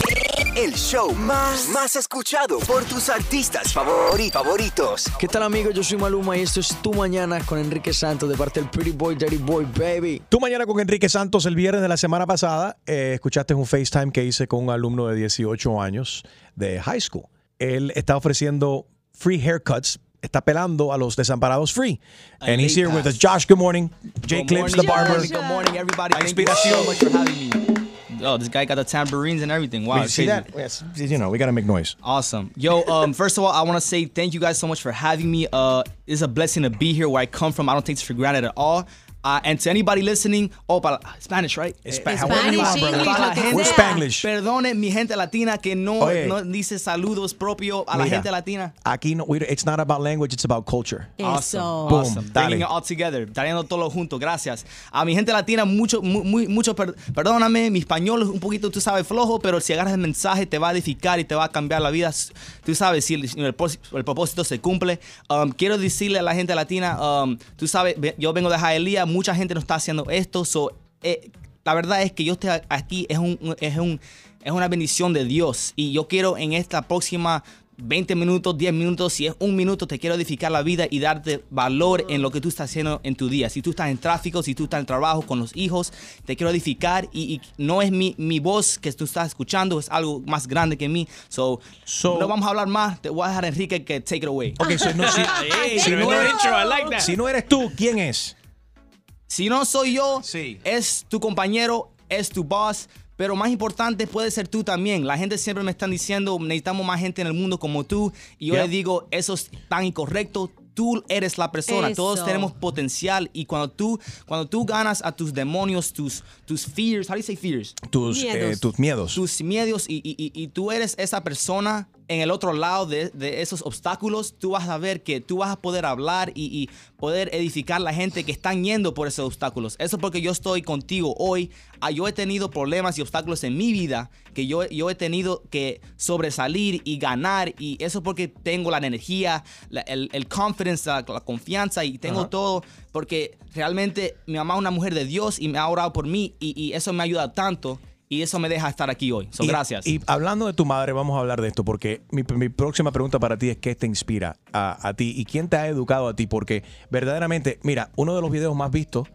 El show más, más escuchado por tus artistas favori- favoritos. ¿Qué tal amigos? Yo soy Maluma y esto es Tu Mañana con Enrique Santos de parte del Pretty Boy, Daddy Boy, Baby. Tú mañana con Enrique Santos, el viernes de la semana pasada, eh, escuchaste un FaceTime que hice con un alumno de 18 años de high school. Él está ofreciendo free haircuts, está pelando a los desamparados free. And he's here with us. Josh, good morning. Jay Good Clips, morning, the barber. Good morning, everybody. La Thank you inspiración. so much for having me. Oh, this guy got the tambourines and everything. Wow, see that? Yes. You know, we got to make noise. Awesome. Yo, um, first of all, I want to say thank you guys so much for having me. Uh, it's a blessing to be here where I come from. I don't take this for granted at all. Uh, and to anybody listening, oh, para, Spanish, right? It's Spa- however you want, brother. Para la gente- We're Spanglish. Perdone mi gente latina que no, Oye. no dice saludos propio a la Mira. gente latina. Aquí no, we, it's not about language, it's about culture. Awesome. Boom. Awesome. Dale. Bringing it all together. Trayendo todo junto. Gracias. A mi gente latina, mucho, mu- muy, mucho, per- perdóname, mi español es un poquito, tú sabes, flojo, pero si agarras el mensaje te va a edificar y te va a cambiar la vida. Tú sabes, si el, el el propósito se cumple. Um, quiero decirle a la gente latina, um, tú sabes, yo vengo de Jaelía, mucha gente no está haciendo esto. So, eh, la verdad es que yo esté aquí es un, es un es una bendición de Dios y yo quiero en esta próxima 20 minutos, 10 minutos, si es un minuto, te quiero edificar la vida y darte valor en lo que tú estás haciendo en tu día. Si tú estás en tráfico, si tú estás en trabajo con los hijos, te quiero edificar y, y no es mi, mi voz que tú estás escuchando, es algo más grande que mí. So, no vamos a hablar más, te voy a dejar a Enrique que take it away. Ok, so no, si, si no eres, si no eres tú, ¿quién es? Si no soy yo, es tu compañero, es tu boss. Pero más importante puede ser tú también. La gente siempre me están diciendo, necesitamos más gente en el mundo como tú. Y yo Yeah. le digo, eso es tan incorrecto. Tú eres la persona. Eso. Todos tenemos potencial. Y cuando tú, cuando tú ganas a tus demonios, tus, tus fears, how do you say fears? Tus, eh, tus miedos. Tus miedos y, y- y- y tú eres esa persona en el otro lado de, de esos obstáculos, tú vas a ver que tú vas a poder hablar y, y poder edificar la gente que están yendo por esos obstáculos. Eso es porque yo estoy contigo hoy. Ah, Yo he tenido problemas y obstáculos en mi vida que yo, yo he tenido que sobresalir y ganar y eso es porque tengo la energía, la- el, el confidence, la, la confianza y tengo Ajá. todo porque realmente mi mamá es una mujer de Dios y me ha orado por mí y, y eso me ayuda tanto y eso me deja estar aquí hoy. So, Y- gracias. Y hablando de tu madre, vamos a hablar de esto, porque mi, mi próxima pregunta para ti es qué te inspira a, a ti y quién te ha educado a ti, porque verdaderamente, mira, uno de los videos más vistos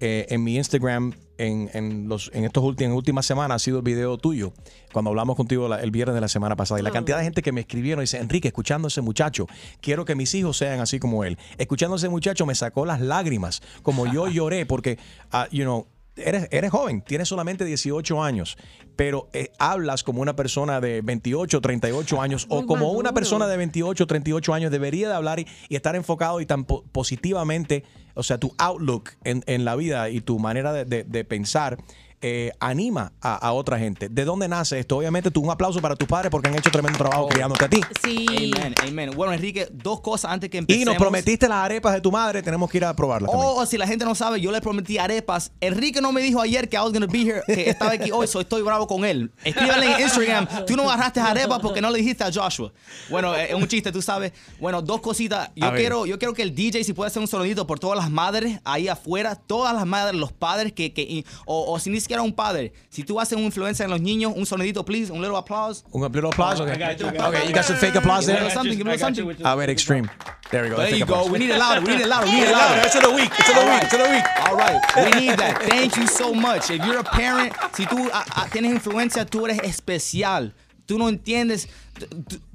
eh, en mi Instagram en, en los, en estos últimos, en últimas semanas ha sido el video tuyo, cuando hablamos contigo la- el viernes de la semana pasada. Y la cantidad de gente que me escribieron dice, Enrique, escuchando a ese muchacho, quiero que mis hijos sean así como él. Escuchando a ese muchacho me sacó las lágrimas, como yo lloré, porque, ah, you know, Eres, eres joven, tienes solamente 18 años, pero eh, hablas como una persona de 28, 38 años o como una persona de 28, 38 años debería de hablar y, y estar enfocado y tan po- positivamente, o sea, tu outlook en, en la vida y tu manera de, de- de pensar eh, anima a, a otra gente. ¿De dónde nace esto? Obviamente, tú un aplauso para tus padres porque han hecho tremendo trabajo criándote a ti. Sí. Amen, amen. Bueno, Enrique, dos cosas antes que Y empecemos. nos prometiste las arepas de tu madre, tenemos que ir a probarlas también. Oh, si la gente no sabe, yo le prometí arepas. Enrique no me dijo ayer que I was gonna be here, que estaba aquí hoy, so estoy bravo con él. Escríbale en Instagram, tú no agarraste arepas porque no le dijiste a Joshua. Bueno, eh, es un chiste, tú sabes. Bueno, dos cositas. Yo A ver. quiero, yo quiero que el DJ si puede hacer un sonidito por todas las madres ahí afuera, todas las madres, los padres que, que y- o, o si ni siquiera un padre, si tú haces una influencia en los niños, un sonidito, please, un little applause. Un little applause, okay. I got you, I got Okay, you. got some fake applause Give there? something, give me something. A ver, extreme. There we go. There you go. applause. We need it louder. We need it louder. We need it louder. It's of the week. It's of the week. It's of the week. All right. We need that. Thank you so much. If you're a parent, si tú ah, ah, tienes influencia, tú eres especial. Tú no entiendes.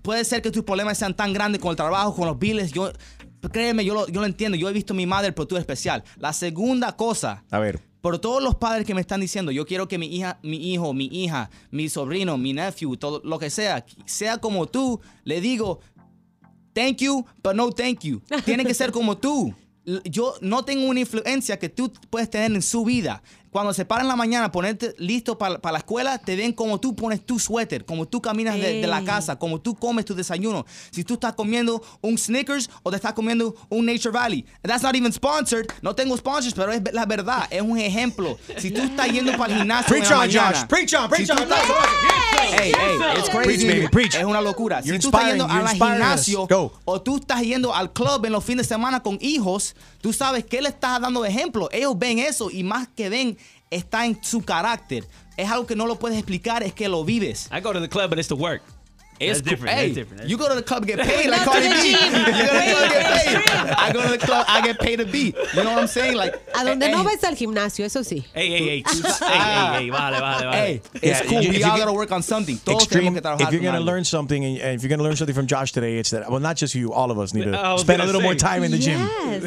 Puede ser que tus problemas sean tan grandes con el trabajo, con los biles. Yo, créeme, yo lo, yo lo entiendo. Yo he visto a mi madre, pero tú eres especial. La segunda cosa. A ver. Por todos los padres que me están diciendo, yo quiero que mi hija, mi hijo, mi hija, mi sobrino, mi nephew, todo lo que sea, sea como tú, le digo, thank you, but no thank you. Tiene que ser como tú. Yo no tengo una influencia que tú puedes tener en su vida. Cuando se paran en la mañana, ponerte listo para la escuela, te ven como tú pones tu suéter, como tú caminas de, de la casa, como tú comes tu desayuno. Si tú estás comiendo un Snickers o te estás comiendo un Nature Valley. That's not even sponsored. No tengo sponsors, pero es la verdad. Es un ejemplo. Si tú estás yendo para el gimnasio Preach en la on, mañana, Josh. Preach on, preach si on. estás- Hey, hey, it's crazy. Preach, baby, preach. Es una locura. You're si tú estás yendo al gimnasio o tú estás yendo al club en los fines de semana con hijos, tú sabes que le estás dando de ejemplo. Ellos ven eso y más que ven está en su carácter. Es algo que no lo puedes explicar, es que lo vives. I go to the club, but it's to work. It's That's different, Hey, that's different, that's you go to the club get paid like Cardi the B. You go to the club get paid. I go to the club, I get paid to be. You know what I'm saying? Like A donde no ves al gimnasio, eso sí. Ey, ey, ey. tú- ah. Ey, ey, ey. Vale, vale, vale. Hey, it's Yeah, cool. you- we all gotta work on something. Todos Extreme, tenemos que trabajar if you're going to learn something and, and if you're going to learn something from Josh today, it's that, well, not just you, all of us need to spend a gonna little more time in the gym.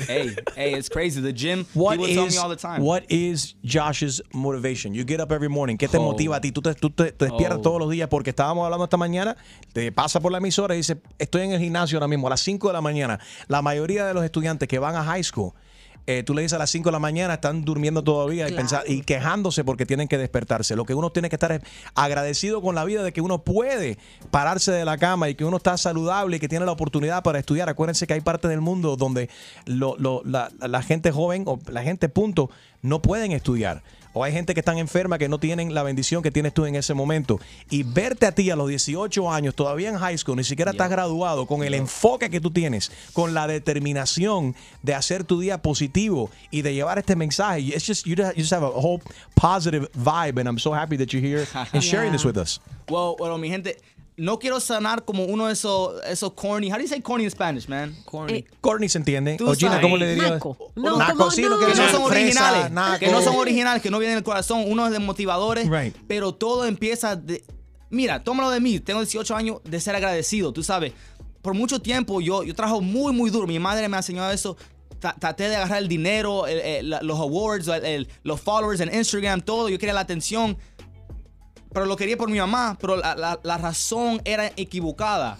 Hey, hey, it's crazy. The gym. What people tell me is, all the time. what is Josh's motivation? You get up every morning. ¿Qué te Oh. motiva a ti? Tú te, tú te- te despiertas Oh. todos los días porque estábamos hablando esta mañana, te pasa por la emisora y dice, estoy en el gimnasio ahora mismo a las 5 de la mañana. La mayoría de los estudiantes que van a high school, eh, tú le dices a las 5 de la mañana, están durmiendo todavía y, pensar, y quejándose porque tienen que despertarse. Lo que uno tiene que estar es agradecido con la vida de que uno puede pararse de la cama y que uno está saludable y que tiene la oportunidad para estudiar. Acuérdense que hay partes del mundo donde lo- lo- la, la gente joven o la gente punto no pueden estudiar. O hay gente que están enferma que no tienen la bendición que tienes tú en ese momento. Y verte a ti a los 18 años, todavía en high school, ni siquiera estás graduado, con el enfoque que tú tienes, con la determinación de hacer tu día positivo y de llevar este mensaje. It's just, you just you just have a whole positive vibe, and I'm so happy that you're here and sharing this with us. Well, bueno, mi gente, no quiero sonar como uno de esos, esos corny. How do you say corny in Spanish, man? Corny. Courtney se entiende. O Gina, sabes. ¿cómo le diría? Naco. No, Naco, como sí, no. lo que que no son fresa, originales, naco. que no son originales, que no vienen del corazón, unos de motivadores, Right. pero todo empieza de... Mira, tómalo de mí, tengo 18 años de ser agradecido, tú sabes. Por mucho tiempo yo, yo trabajo muy, muy duro, mi madre me ha enseñado eso, Tra- traté de agarrar el dinero, el- el- la- los awards, el- el- los followers en Instagram, todo, yo quería la atención, pero lo quería por mi mamá, pero la, la- la razón era equivocada.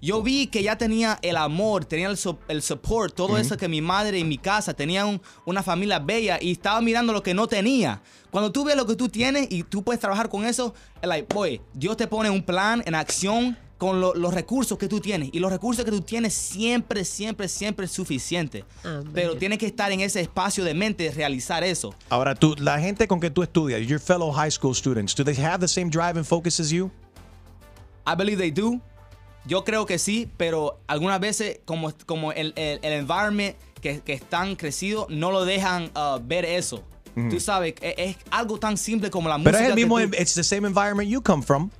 Yo vi que ya tenía el amor, tenía el, su- el support, todo eso que mi madre y mi casa tenían un- una familia bella y estaba mirando lo que no tenía. Cuando tú ves lo que tú tienes y tú puedes trabajar con eso, es like, boy, Dios te pone un plan en acción con lo- los recursos que tú tienes. Y los recursos que tú tienes siempre, siempre, siempre es suficiente. Pero tienes que estar en ese espacio de mente de realizar eso. Ahora, tú, la gente con que tú estudias, your fellow high school students, do they have the same drive and focus as you? I believe they do. Yo creo que sí, pero algunas veces como, como el, el, el environment que, que están crecidos no lo dejan uh, ver eso. Ujú. Tú sabes, es, es algo tan simple como la Pero música. es el mismo, tú- it's the same environment you come from.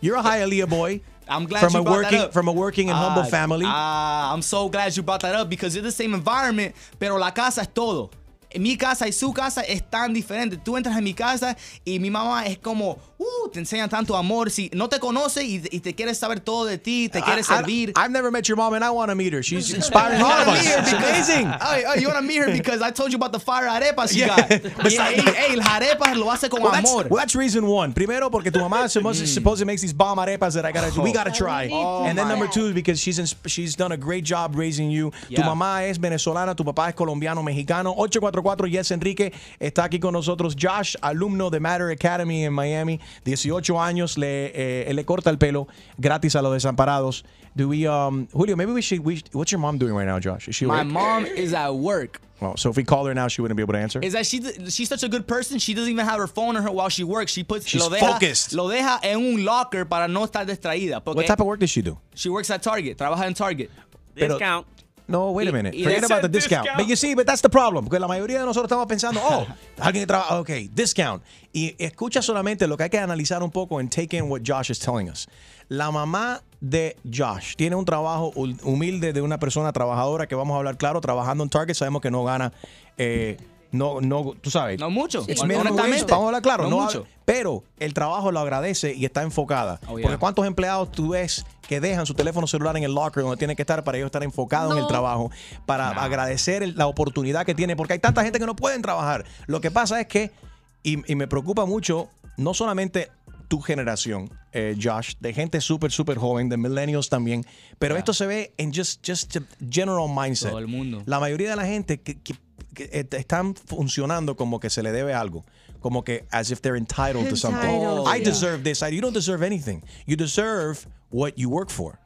You're a Hialeah boy. I'm glad from you a brought working that up. from a working and humble Ah, family. Ah, I'm so glad you brought that up because it's the same environment, pero la casa es todo. mi casa y su casa es tan diferente. Tú entras en mi casa y mi mamá es como, uh, te enseña tanto amor. Si no te conoce y, y te quiere saber todo de ti, te quiere I- I- servir. I've never met your mom and I want to meet her. She's inspiring all of us. because- amazing. Oh, oh, you want to meet her because I told you about the fire arepas you Yeah. got. Y, ey, ey, el arepas lo hace con Well, that's, amor. well, that's reason one. Primero, porque tu mamá supposed, supposedly makes these bomb arepas that I gotta, we gotta try. Oh, and then number two is because she's ins- she's done a great job raising you. Tu Yeah. mamá es venezolana, tu papá es colombiano, mexicano. 844 Yes Enrique está aquí con nosotros. Josh, alumno de Matter Academy en Miami, 18 años, le, eh, él le corta el pelo gratis a los desamparados. Do we, um, Julio, maybe we should, we, what's your mom doing right now, Josh? Is she My awake? mom is at work. Well, so if we call her now, she wouldn't be able to answer. Is that she, she's such a good person. She doesn't even have her phone on her while she works. She puts She's lo deja, focused. Lo deja en un locker para no estar distraída. Porque What type of work does she do? She works at Target. Trabaja en Target. Pero- Discount. No, wait a minute. y Forget about the discount. But you see, but that's the problem. Porque la mayoría de nosotros estamos pensando, oh, alguien que trabaja, ok, discount. Y escucha solamente lo que hay que analizar un poco en take in what Josh is telling us. La mamá de Josh tiene un trabajo hum- humilde de una persona trabajadora que vamos a hablar claro, trabajando en Target, sabemos que no gana, eh, no, no, tú sabes. No mucho. Honestamente. vamos a hablar claro. No no mucho. pero el trabajo lo agradece y está enfocada. Oh, yeah. Porque cuántos empleados tú ves que dejan su teléfono celular en el locker donde tienen que estar para ellos estar enfocados en el trabajo, para agradecer el- la oportunidad que tiene, porque hay tanta gente que no pueden trabajar. Lo que pasa es que, y, y me preocupa mucho, no solamente tu generación, eh, Josh, de gente súper, súper joven, de millennials también, pero esto se ve en just, just a general mindset. Todo el mundo. La mayoría de la gente que, están funcionando como que se le debe algo. Como que as if they're entitled to something. Entitled, I yeah. deserve this. I- You don't deserve anything. You deserve what you work for.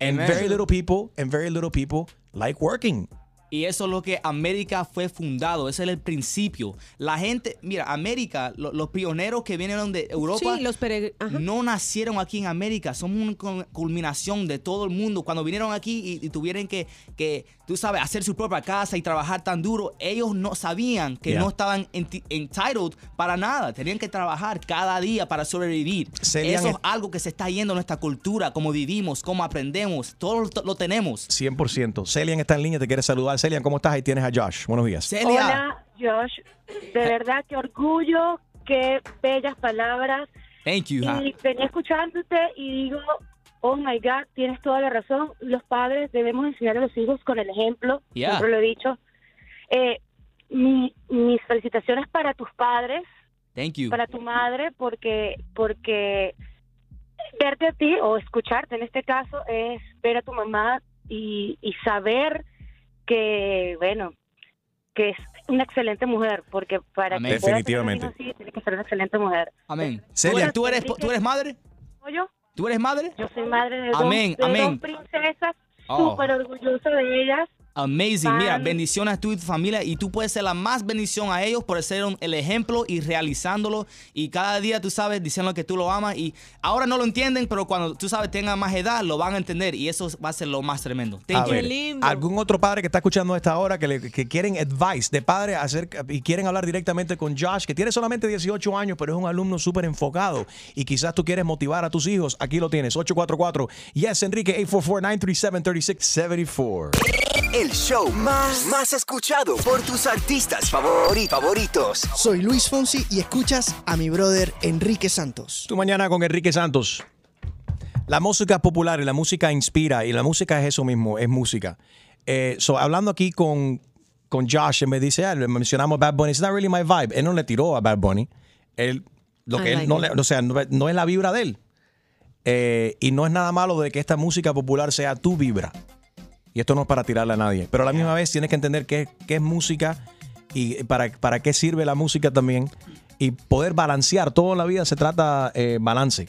And Amen. very little people, and very little people like working. Y eso es lo que América fue fundado. Ese es el principio. La gente, mira, América, lo- los pioneros que vinieron de Europa Sí, los no nacieron aquí en América. Son una cul- culminación de todo el mundo. Cuando vinieron aquí y, y tuvieron que, que, tú sabes, hacer su propia casa y trabajar tan duro, ellos no sabían que Yeah. no estaban enti- entitled para nada. Tenían que trabajar cada día para sobrevivir. Celia, eso es algo que se está yendo en nuestra cultura, cómo vivimos, cómo aprendemos. Todo lo, tenemos. 100%. Celian está en línea, te quiere saludar. Celian, ¿cómo estás? Ahí tienes a Josh. Buenos días. Hola, Josh. De verdad, qué orgullo, qué bellas palabras. Thank you. Y venía escuchándote y digo, oh my God, tienes toda la razón. Los padres debemos enseñar a los hijos con el ejemplo. Yeah. Siempre lo he dicho. Eh, mi- mis felicitaciones para tus padres, Thank you. para tu madre, porque porque verte a ti o escucharte en este caso es ver a tu mamá y, y saber que, bueno, que es una excelente mujer, porque para Amén. que Definitivamente. así, tiene que ser una excelente mujer. Amén. Celia. ¿Tú eres, ¿Tú eres madre? ¿Soy yo? ¿Tú eres madre? Yo soy madre de, Amén, dos, de amén. dos princesas, Oh. súper orgullosa de ellas. Amazing. Mira, bendiciones a tú y tu familia. Y tú puedes ser la más bendición a ellos por ser un- el ejemplo y realizándolo. Y cada día, tú sabes, diciendo que tú lo amas. Y ahora no lo entienden, pero cuando tú sabes tengan más edad, lo van a entender. Y eso va a ser lo más tremendo. Thank A you. ver, ¿Algún otro padre que está escuchando a esta hora que, le- que quieren advice de padre acerca, y quieren hablar directamente con Josh, que tiene solamente 18 años, pero es un alumno súper enfocado y quizás tú quieres motivar a tus hijos? Aquí lo tienes, 844. Yes, Enrique, 844-937-3674. El show más, más escuchado por tus artistas favori- favoritos. Soy Luis Fonsi y escuchas a mi brother Enrique Santos. Tu mañana con Enrique Santos. La música es popular y la música inspira y la música es eso mismo, es música. Eh, so, hablando aquí con, con Josh, él me dice, ah, mencionamos Bad Bunny, it's not really my vibe. Él no le tiró a Bad Bunny. Él, lo que él no, le- o sea, no, no es la vibra de él. Eh, y no es nada malo de que esta música popular sea tu vibra. Y esto no es para tirarle a nadie. Pero a la misma vez tienes que entender qué, qué es música y para, para qué sirve la música también. Y poder balancear. Todo en la vida se trata eh, balance.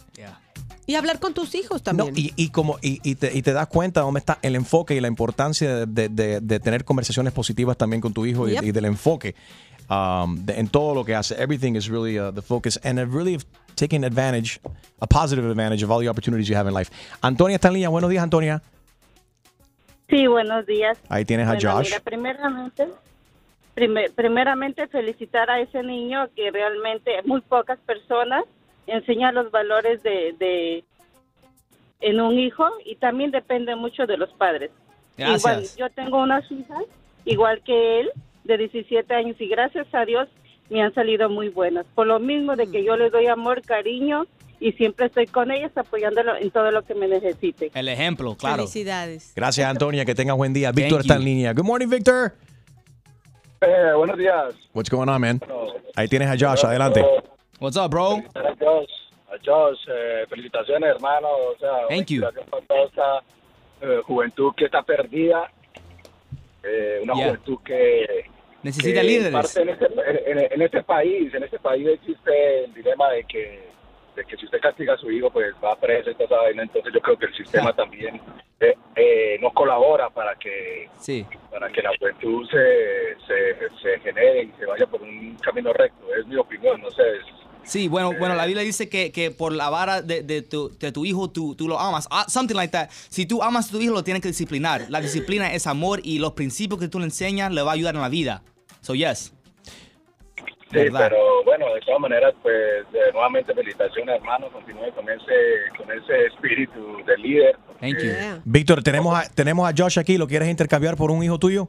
Y hablar con tus hijos No, también. y, y como, y, y te, y te das cuenta dónde está el enfoque y la importancia de, de- de- de tener conversaciones positivas también con tu hijo y- Yep. y, del enfoque um, de- en todo lo que hace. Everything is really uh, the focus and it really taking advantage, a positive advantage of all the opportunities you have in life. Antonia está en línea. Buenos días, Antonia. Sí, buenos días. Ahí tienes a Bueno, Josh. mira, primeramente, primer- primeramente felicitar a ese niño que realmente muy pocas personas enseñan los valores de, de en un hijo y también depende mucho de los padres. Gracias. Igual, yo tengo unas hijas, igual que él, de 17 años y gracias a Dios me han salido muy buenas. Por lo mismo de que yo les doy amor, cariño y siempre estoy con ellas apoyándolo en todo lo que me necesite. El ejemplo, claro. Felicidades. Gracias, Antonia. Que tengas buen día. Víctor está en línea. Good morning, Victor. Eh, buenos días. What's going on, man? Ahí tienes a Josh. Adelante. What's up, bro? A Josh, a Josh, eh, felicitaciones, hermano. O sea, Thank you. toda esta eh, juventud que está perdida. Eh, una Yeah. juventud que Necesita que líderes. en, este, en- en este país, en este país existe el dilema de que, de que si usted castiga a su hijo, pues va preso y toda vaina. Entonces yo creo que el sistema también eh, eh, no colabora para que Sí. para que la juventud se, se, se genere y se vaya por un camino recto. Es mi opinión, no sé. Sí, bueno, bueno, la Biblia dice que, que por la vara de, de tu, de tu hijo tú, tú lo amas. Ah, something like that. Si tú amas a tu hijo, lo tienes que disciplinar. La disciplina es amor y los principios que tú le enseñas le va a ayudar en la vida. So, yes. Sí, ¿Verdad? pero bueno, de todas maneras, pues eh, nuevamente felicitaciones, hermano. Continúe con ese, con ese espíritu de líder. Thank you. Víctor, tenemos a, tenemos a Josh aquí. ¿Lo quieres intercambiar por un hijo tuyo?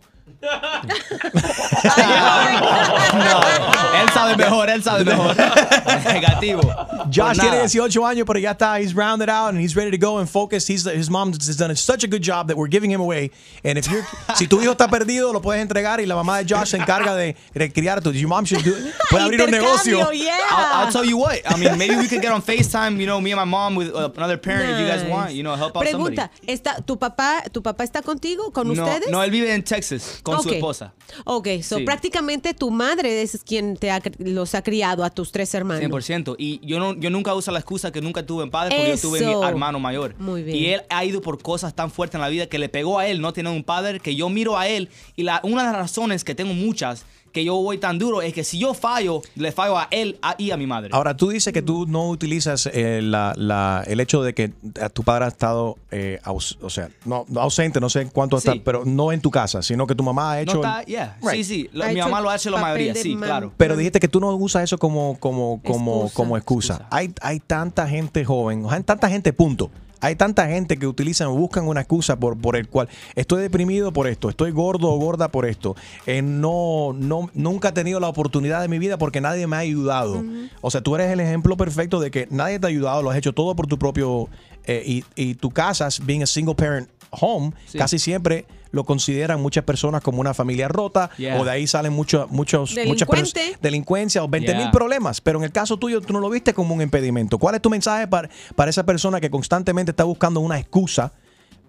Él sabe mejor, él sabe mejor. Negativo. Josh Por tiene nada. 18 años, pero ya está. He's rounded out and he's ready to go and focus. He's, his mom has done such a good job that we're giving him away. And if you're, si tu hijo está perdido, lo puedes entregar y la mamá de Josh se encarga de, de criar a tu. Your mom should do, puede abrir un negocio. I'll, I'll tell you what. I mean, maybe we could get on FaceTime, you know, me and my mom with uh, another parent if you guys Nice. want, you know, help out somebody. Pregunta, ¿está, tu, papá, ¿tu papá está contigo, con No, ustedes? no, él vive en Texas con su esposa. Ok, so Sí. prácticamente tu madre es quien te ha, los ha criado a tus tres hermanos. 100%. Y yo, no, yo nunca uso la excusa que nunca tuve en padre porque yo tuve mi hermano mayor. Muy bien. Y él ha ido por cosas tan fuertes en la vida que le pegó a él no tener un padre, que yo miro a él. Y la, una de las razones que tengo muchas que yo voy tan duro es que si yo fallo, le fallo a él a- y a mi madre. Ahora, tú dices que tú no utilizas eh, la- la- el hecho de que tu padre ha estado, eh, aus- o sea, no, no ausente, no sé en cuánto Sí. está, pero no en tu casa, sino que tu mamá ha hecho. no está, yeah. Right. Sí, sí. Lo- mi mamá lo ha hecho la mayoría, sí, claro. Pero dijiste que tú no usas eso como, como, como, Excusa. como excusa. Hay, hay tanta gente joven, hay tanta gente, punto. Hay tanta gente que utilizan o buscan una excusa por, por el cual estoy deprimido por esto, estoy gordo o gorda por esto. Eh, no, no, nunca he tenido la oportunidad de mi vida porque nadie me ha ayudado. O sea, tú eres el ejemplo perfecto de que nadie te ha ayudado, lo has hecho todo por tu propio. eh, y, y tu casa, being a single parent home, Sí. casi siempre lo consideran muchas personas como una familia rota Yeah. o de ahí salen muchos, muchos, muchas delincuencia o 20 mil problemas, pero en el caso tuyo tú no lo viste como un impedimento. ¿Cuál es tu mensaje para, para esa persona que constantemente está buscando una excusa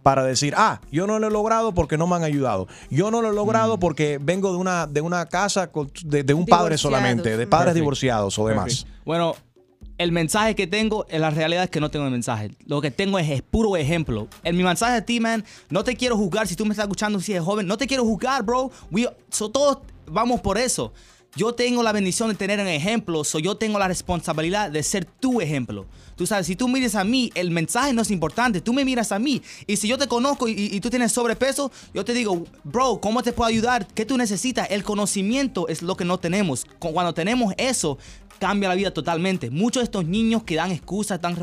para decir, ah, yo no lo he logrado porque no me han ayudado? Yo no lo he Mm. logrado porque vengo de una, de una casa con- de, de un padre solamente, de padres Perfect. divorciados o demás. Perfect. Bueno, el mensaje que tengo, en la realidad es que no tengo el mensaje. Lo que tengo es, es puro ejemplo. En mi mensaje a ti, man, no te quiero juzgar si tú me estás escuchando si eres joven. No te quiero juzgar, bro. We, so, todos vamos por eso. Yo tengo la bendición de tener un ejemplo, so yo tengo la responsabilidad de ser tu ejemplo. Tú sabes, si tú miras a mí, el mensaje no es importante. Tú me miras a mí. Y si yo te conozco y, y tú tienes sobrepeso, yo te digo, bro, ¿cómo te puedo ayudar? ¿Qué tú necesitas? El conocimiento es lo que no tenemos. Cu- Cuando tenemos eso, cambia la vida totalmente. Muchos de estos niños que dan excusas, dan,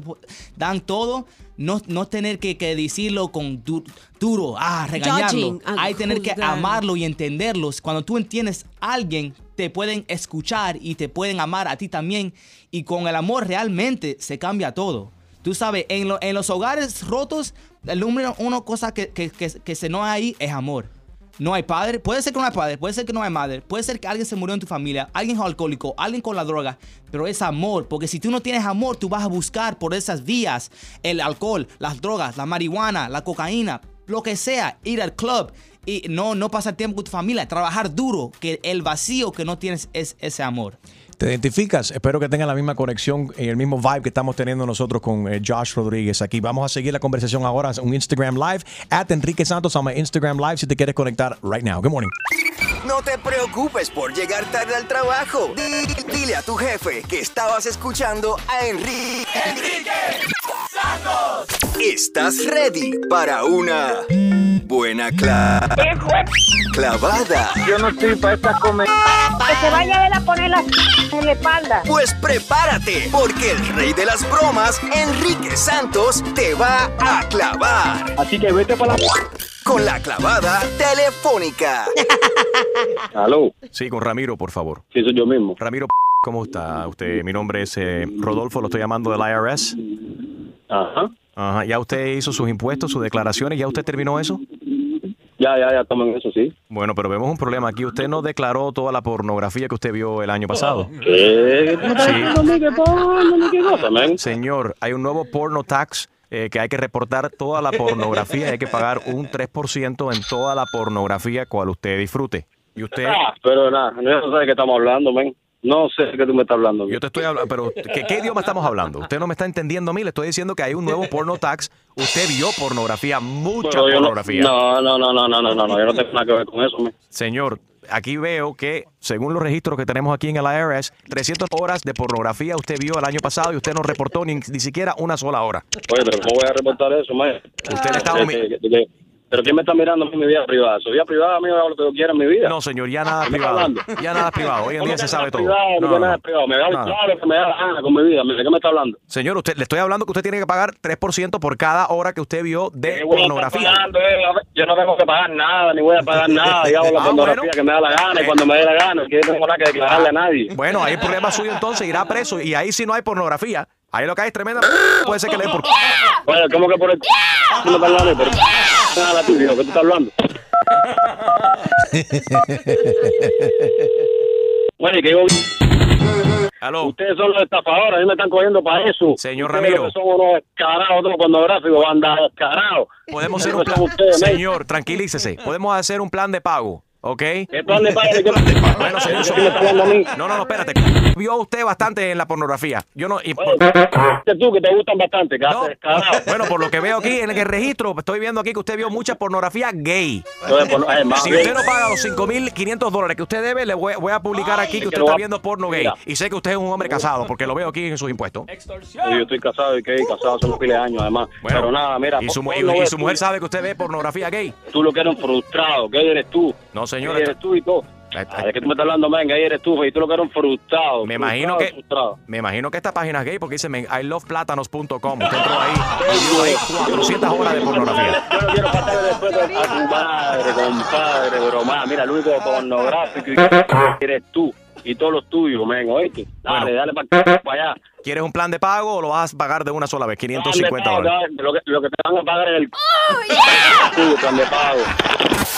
dan todo, no, no tener que, que decirlo con du- duro, ah, regañarlo. Judging, ah, Hay tener que amarlo y entenderlos. Cuando tú entiendes a alguien, te pueden escuchar y te pueden amar a ti también. Y con el amor realmente se cambia todo. Tú sabes, en, lo- en los hogares rotos, el número uno cosa que, que, que, que se no hay ahí es amor. No hay padre, puede ser que no hay padre, puede ser que no hay madre, puede ser que alguien se murió en tu familia, alguien es alcohólico, alguien con la droga, pero es amor, porque si tú no tienes amor, tú vas a buscar por esas vías el alcohol, las drogas, la marihuana, la cocaína, lo que sea, ir al club y no, no pasar tiempo con tu familia, trabajar duro, que el vacío que no tienes es ese amor. ¿Te identificas? Espero que tengan la misma conexión y el mismo vibe que estamos teniendo nosotros con eh, Josh Rodríguez aquí. Vamos a seguir la conversación ahora en un Instagram Live. At Enrique Santos on my Instagram Live si te quieres conectar right now. Good morning. No te preocupes por llegar tarde al trabajo. Di- dile a tu jefe que estabas escuchando a Enrique. ¡Enrique Santos! ¿Estás ready para una buena cla- clavada? Yo no estoy para esta comedia. Que se vaya a ver a poner la en la espalda. Pues prepárate, porque el rey de las bromas, Enrique Santos, te va a clavar. Así que vete para la... con la clavada telefónica. Aló. Sí, con Ramiro, por favor. Sí, soy yo mismo. Ramiro, ¿cómo está usted? Mi nombre es eh, Rodolfo, lo estoy llamando del IRS. Ajá. Ajá. ¿Ya usted hizo sus impuestos, sus declaraciones? ¿Ya usted terminó eso? Ya, ya, ya estamos en eso, sí. Bueno, pero vemos un problema aquí. Usted no declaró toda la pornografía que usted vio el año pasado. ¿Qué? ¿Tú me estás diciendo a mí que porno, ni qué cosa, man? Señor, hay un nuevo porno tax eh, que hay que reportar toda la pornografía y hay que pagar un 3% en toda la pornografía cual usted disfrute. Y usted... Ah, pero nada, no sé de qué estamos hablando, man. No sé de qué tú me estás hablando. Yo te estoy hablando, pero ¿qué, qué idioma estamos hablando? Usted no me está entendiendo a mí, le estoy diciendo que hay un nuevo porno tax. Usted vio pornografía, mucha Pero pornografía. No, no, no, no, no, no, no, no, yo no tengo nada que ver con eso, man. Señor, aquí veo que, según los registros que tenemos aquí en el IRS, 300 horas de pornografía usted vio el año pasado y usted no reportó ni, ni siquiera una sola hora. Oye, pero ¿cómo voy a reportar eso, man? Usted le está ¿Qué- qué- qué- qué- Pero ¿quién me está mirando a mí mi vida privada? Su vida privada, amigo, hago lo que yo quiera en mi vida. No, señor, ya nada es ¿Qué me está privado. hablando? Ya nada es privado. Hoy en ¿Cómo día se sabe todo. privado? No, No, no, nada no. es privado. Me Nada. claro que me da la gana con mi vida. ¿De qué me está hablando? Señor, usted le estoy hablando que usted tiene que pagar 3% por cada hora que usted vio de ¿Qué voy a pornografía. pagando, eh? A Yo no tengo que pagar nada, ni voy a pagar nada. Yo hago la Ah, pornografía bueno. que me da la gana y cuando me dé la gana. Que yo no tengo nada que declararle a nadie. Bueno, ahí el problema suyo entonces, irá preso y ahí si no hay pornografía. Ahí lo que hay es tremenda. Puede ser que le den por. Oye, ¿cómo que por el... ¿Tú me estás hablando? Pero... Nada, tú, hijo, ¿qué tú estás hablando? Oye, que yo... Ustedes son los estafadores, a mí me están cogiendo para eso. Señor Ustedes Ramiro. que son unos descarados, otros pornográficos, banda descarados. Podemos hacer un plan. ustedes. Señor, tranquilícese. Podemos hacer un plan de pago. ¿Ok? ¿Qué plan de pago? ¿Qué Bueno, señor. No, no, no, espérate. Vio usted bastante en la pornografía. Yo no. y por- tú que te gustan bastante, No. Bueno, por lo que veo aquí en el registro, estoy viendo aquí que usted vio mucha pornografía gay. Si gay. usted no paga los 5.500 dólares que usted debe, le voy, voy a publicar aquí que que usted está viendo porno gay. Mira. Y sé que usted es un hombre casado, porque lo veo aquí en sus impuestos. Yo estoy casado y que casado hace unos piles de años, además. Bueno, Pero nada, mira. Y su, mujer sabe que usted ve pornografía gay. Tú lo que eres un frustrado, que eres tú. No, señor. Que eres tú y todo. Ah, ¿De qué tú me estás hablando, man? Que eres tú, y tú lo que eres un frustrado. Me imagino frustrado, que frustrado. me imagino que esta página es gay porque dice men, iloveplátanos.com. Usted entró ahí y ahí 400 horas de pornografía. Yo no quiero faltarle después a tu madre, compadre, más, mira, el único pornográfico y- eres tú y todos los tuyos, men, oíste. Dale, dale para allá. ¿Quieres un plan de pago o lo vas a pagar de una sola vez? 550 Plan de dólares. Lo que, lo que te van a pagar es el tuyo, plan de pago.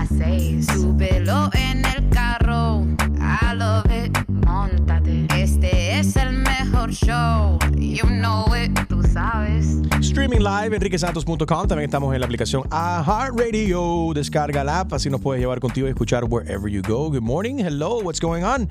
Las súbelo en el carro, I love it. Móntate, este es el mejor show, you know it, tú sabes. Streaming live, enriquesantos.com. También estamos en la aplicación iHeartRadio. Descarga la app, así nos puedes llevar contigo y escuchar wherever you go. Good morning, hello, what's going on?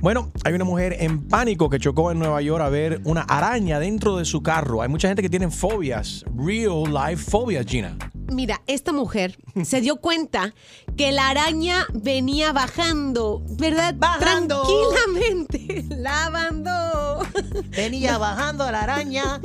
Bueno, hay una mujer en pánico que chocó en Nueva York a ver una araña dentro de su carro. Hay mucha gente que tiene fobias, real life fobias, Gina. Mira, esta mujer se dio cuenta que la araña venía bajando, ¿verdad? Bajando. Tranquilamente. Lavando. Venía bajando la araña.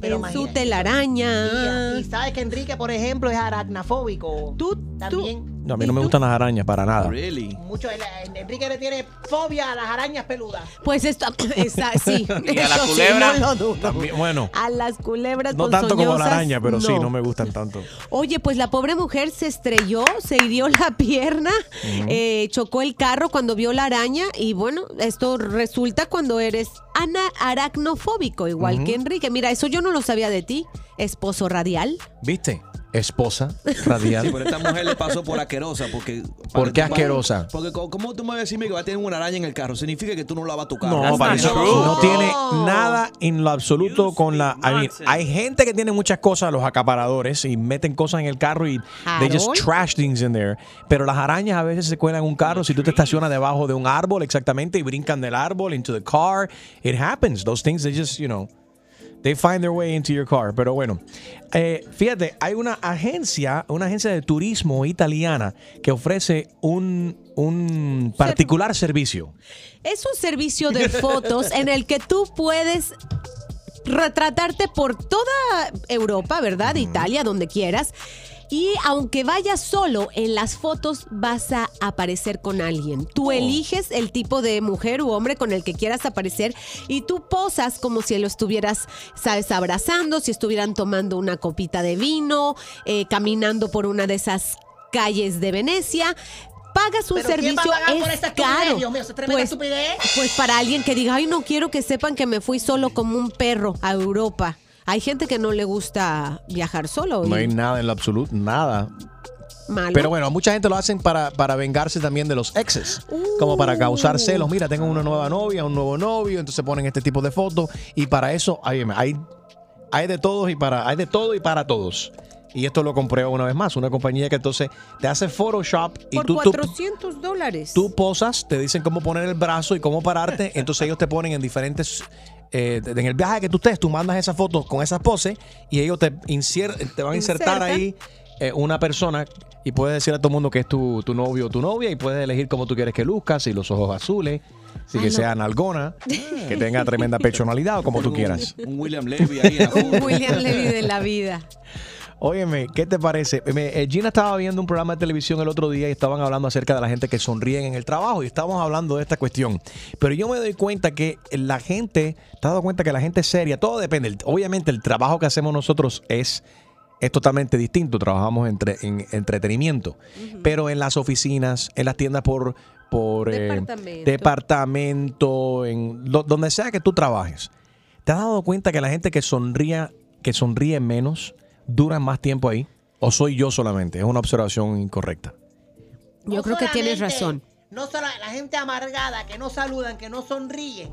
Pero En su telaraña. Y, y sabes que Enrique, por ejemplo, es aracnafóbico. Tú también. No, a mí no me gustan las arañas para nada. Mucho, el- el- Enrique le tiene fobia a las arañas peludas. Pues esto, esa, sí. Y a la eso sí, no dudo. También, bueno, A las culebras no tanto como la araña, pero sí, no. no me gustan tanto. Oye, pues la pobre mujer se estrelló, se hirió la pierna, eh, chocó el carro cuando vio la araña y bueno, esto resulta cuando eres ana- aracnofóbico, igual que Enrique. Mira, eso yo no lo sabía de ti, esposo radial. ¿Viste? Esposa radial. Sí, pero esta mujer le pasó por asquerosa porque... ¿Por qué asquerosa? Porque ¿cómo tú me vas a decirme que va a tener una araña en el carro? Significa que tú no lavas tu carro. No, para eso no tiene nada en lo absoluto con la. I mean, hay gente que tiene muchas cosas, los acaparadores, y meten cosas en el carro y they just trash things in there. Pero las arañas a veces se cuelan en un carro si tú te estacionas debajo de un árbol exactamente y brincan del árbol into the car. It happens. Those things, they just, you know. They find their way into your car. Pero bueno, eh, fíjate, hay una agencia, una agencia de turismo italiana que ofrece un, un particular servicio. Es un servicio de fotos en el que tú puedes retratarte por toda Europa, ¿verdad? Italia, donde quieras. Y aunque vayas solo, en las fotos vas a aparecer con alguien. Tú eliges el tipo de mujer u hombre con el que quieras aparecer y tú posas como si lo estuvieras, sabes, abrazando, si estuvieran tomando una copita de vino, eh, caminando por una de esas calles de Venecia. Pagas un ¿Pero quién servicio, va a pagar por es esta caro. Dios mío, Pues, pues para alguien que diga, ay, no quiero que sepan que me fui solo como un perro a Europa. Hay gente que no le gusta viajar solo. No hay nada en lo absoluto, nada. malo. Pero bueno, mucha gente lo hacen para, para vengarse también de los exes. Como para causar celos. Mira, tengo una nueva novia, un nuevo novio, entonces ponen este tipo de fotos. Y para eso, hay, hay, hay de todos y para, hay de todo y para todos. Y esto lo comprueba una vez más. Una compañía que entonces te hace Photoshop y Por tú, tú, 400 dólares. tú posas, te dicen cómo poner el brazo y cómo pararte. entonces ellos te ponen en diferentes. Eh, en el viaje que tú estés, tú mandas esas fotos con esas poses y ellos te, insier- te van a insertar ahí eh, una persona y puedes decir a todo el mundo que es tu, tu novio o tu novia y puedes elegir cómo tú quieres que luzca, si los ojos azules, si que Ay, no. sea nalgona, que tenga tremenda personalidad o como tú quieras. Un William Levy ahí. Un William Levy de la vida. Óyeme, ¿qué te parece? Me- eh, Gina estaba viendo un programa de televisión el otro día y estaban hablando acerca de la gente que sonríen en el trabajo y estábamos hablando de esta cuestión. Pero yo me doy cuenta que la gente, te has dado cuenta que la gente es seria, todo depende. Obviamente el trabajo que hacemos nosotros es, es totalmente distinto, trabajamos entre, en entretenimiento. Pero en las oficinas, en las tiendas por, por eh, Departamento. departamento, en lo- donde sea que tú trabajes, ¿te has dado cuenta que la gente que sonría, que sonríe menos, duran más tiempo ahí? ¿O soy yo solamente? Es una observación incorrecta. Yo creo que tienes razón. No solo la gente amargada, que no saludan, que no sonríen.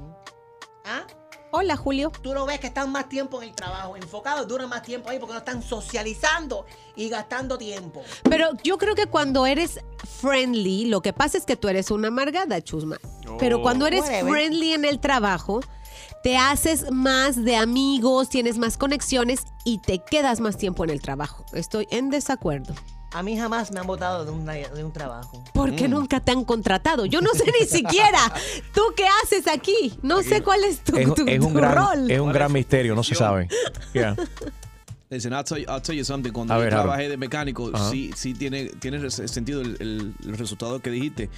¿Ah? Hola, Julio. Tú lo ves que están más tiempo en el trabajo, enfocados, duran más tiempo ahí porque no están socializando y gastando tiempo. Pero yo creo que cuando eres friendly, lo que pasa es que tú eres una amargada, chusma. Pero cuando eres Whatever. friendly en el trabajo, te haces más de amigos, tienes más conexiones y te quedas más tiempo en el trabajo. Estoy en desacuerdo. A mí jamás me han votado de, una- de un trabajo. Porque nunca te han contratado. Yo no sé ni siquiera tú qué haces aquí. No sé cuál es tu, Es, tu- es un tu gran, rol. es un gran misterio, no se sabe. Yeah. Listen, I'll tell you, I'll tell you something. Cuando A yo ver, trabajé de mecánico, Ajá. sí, sí tiene, tiene sentido el, el- el resultado que dijiste.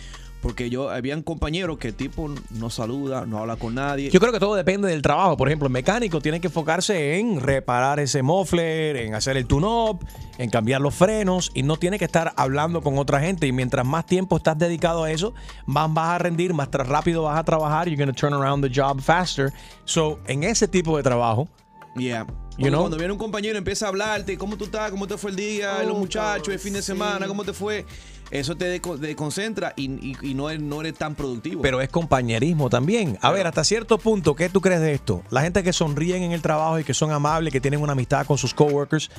Porque yo, habían compañeros que tipo no saluda, no habla con nadie. Yo creo que todo depende del trabajo. Por ejemplo, el mecánico tiene que enfocarse en reparar ese muffler, en hacer el tune-up, en cambiar los frenos y no tiene que estar hablando con otra gente. Y mientras más tiempo estás dedicado a eso, más vas a rendir, más rápido vas a trabajar. You're going to turn around the job faster. So, en ese tipo de trabajo, Yeah. You know? Cuando viene un compañero y empieza a hablarte, ¿cómo tú estás? ¿Cómo te fue el día? los muchachos, el fin de semana, ¿cómo te fue? Eso te desconcentra y, y- y no, eres, no eres tan productivo. pero es compañerismo también. A ver, hasta cierto punto, ¿qué tú crees de esto? La gente que sonríen en el trabajo y que son amables, que tienen una amistad con sus coworkers,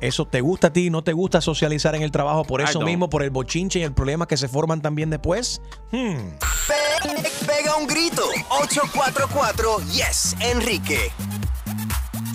¿eso te gusta a ti? ¿No te gusta socializar en el trabajo por eso mismo, por el bochinche y el problema que se forman también después? Hmm. Pe- pega un grito. 844 Yes, Enrique.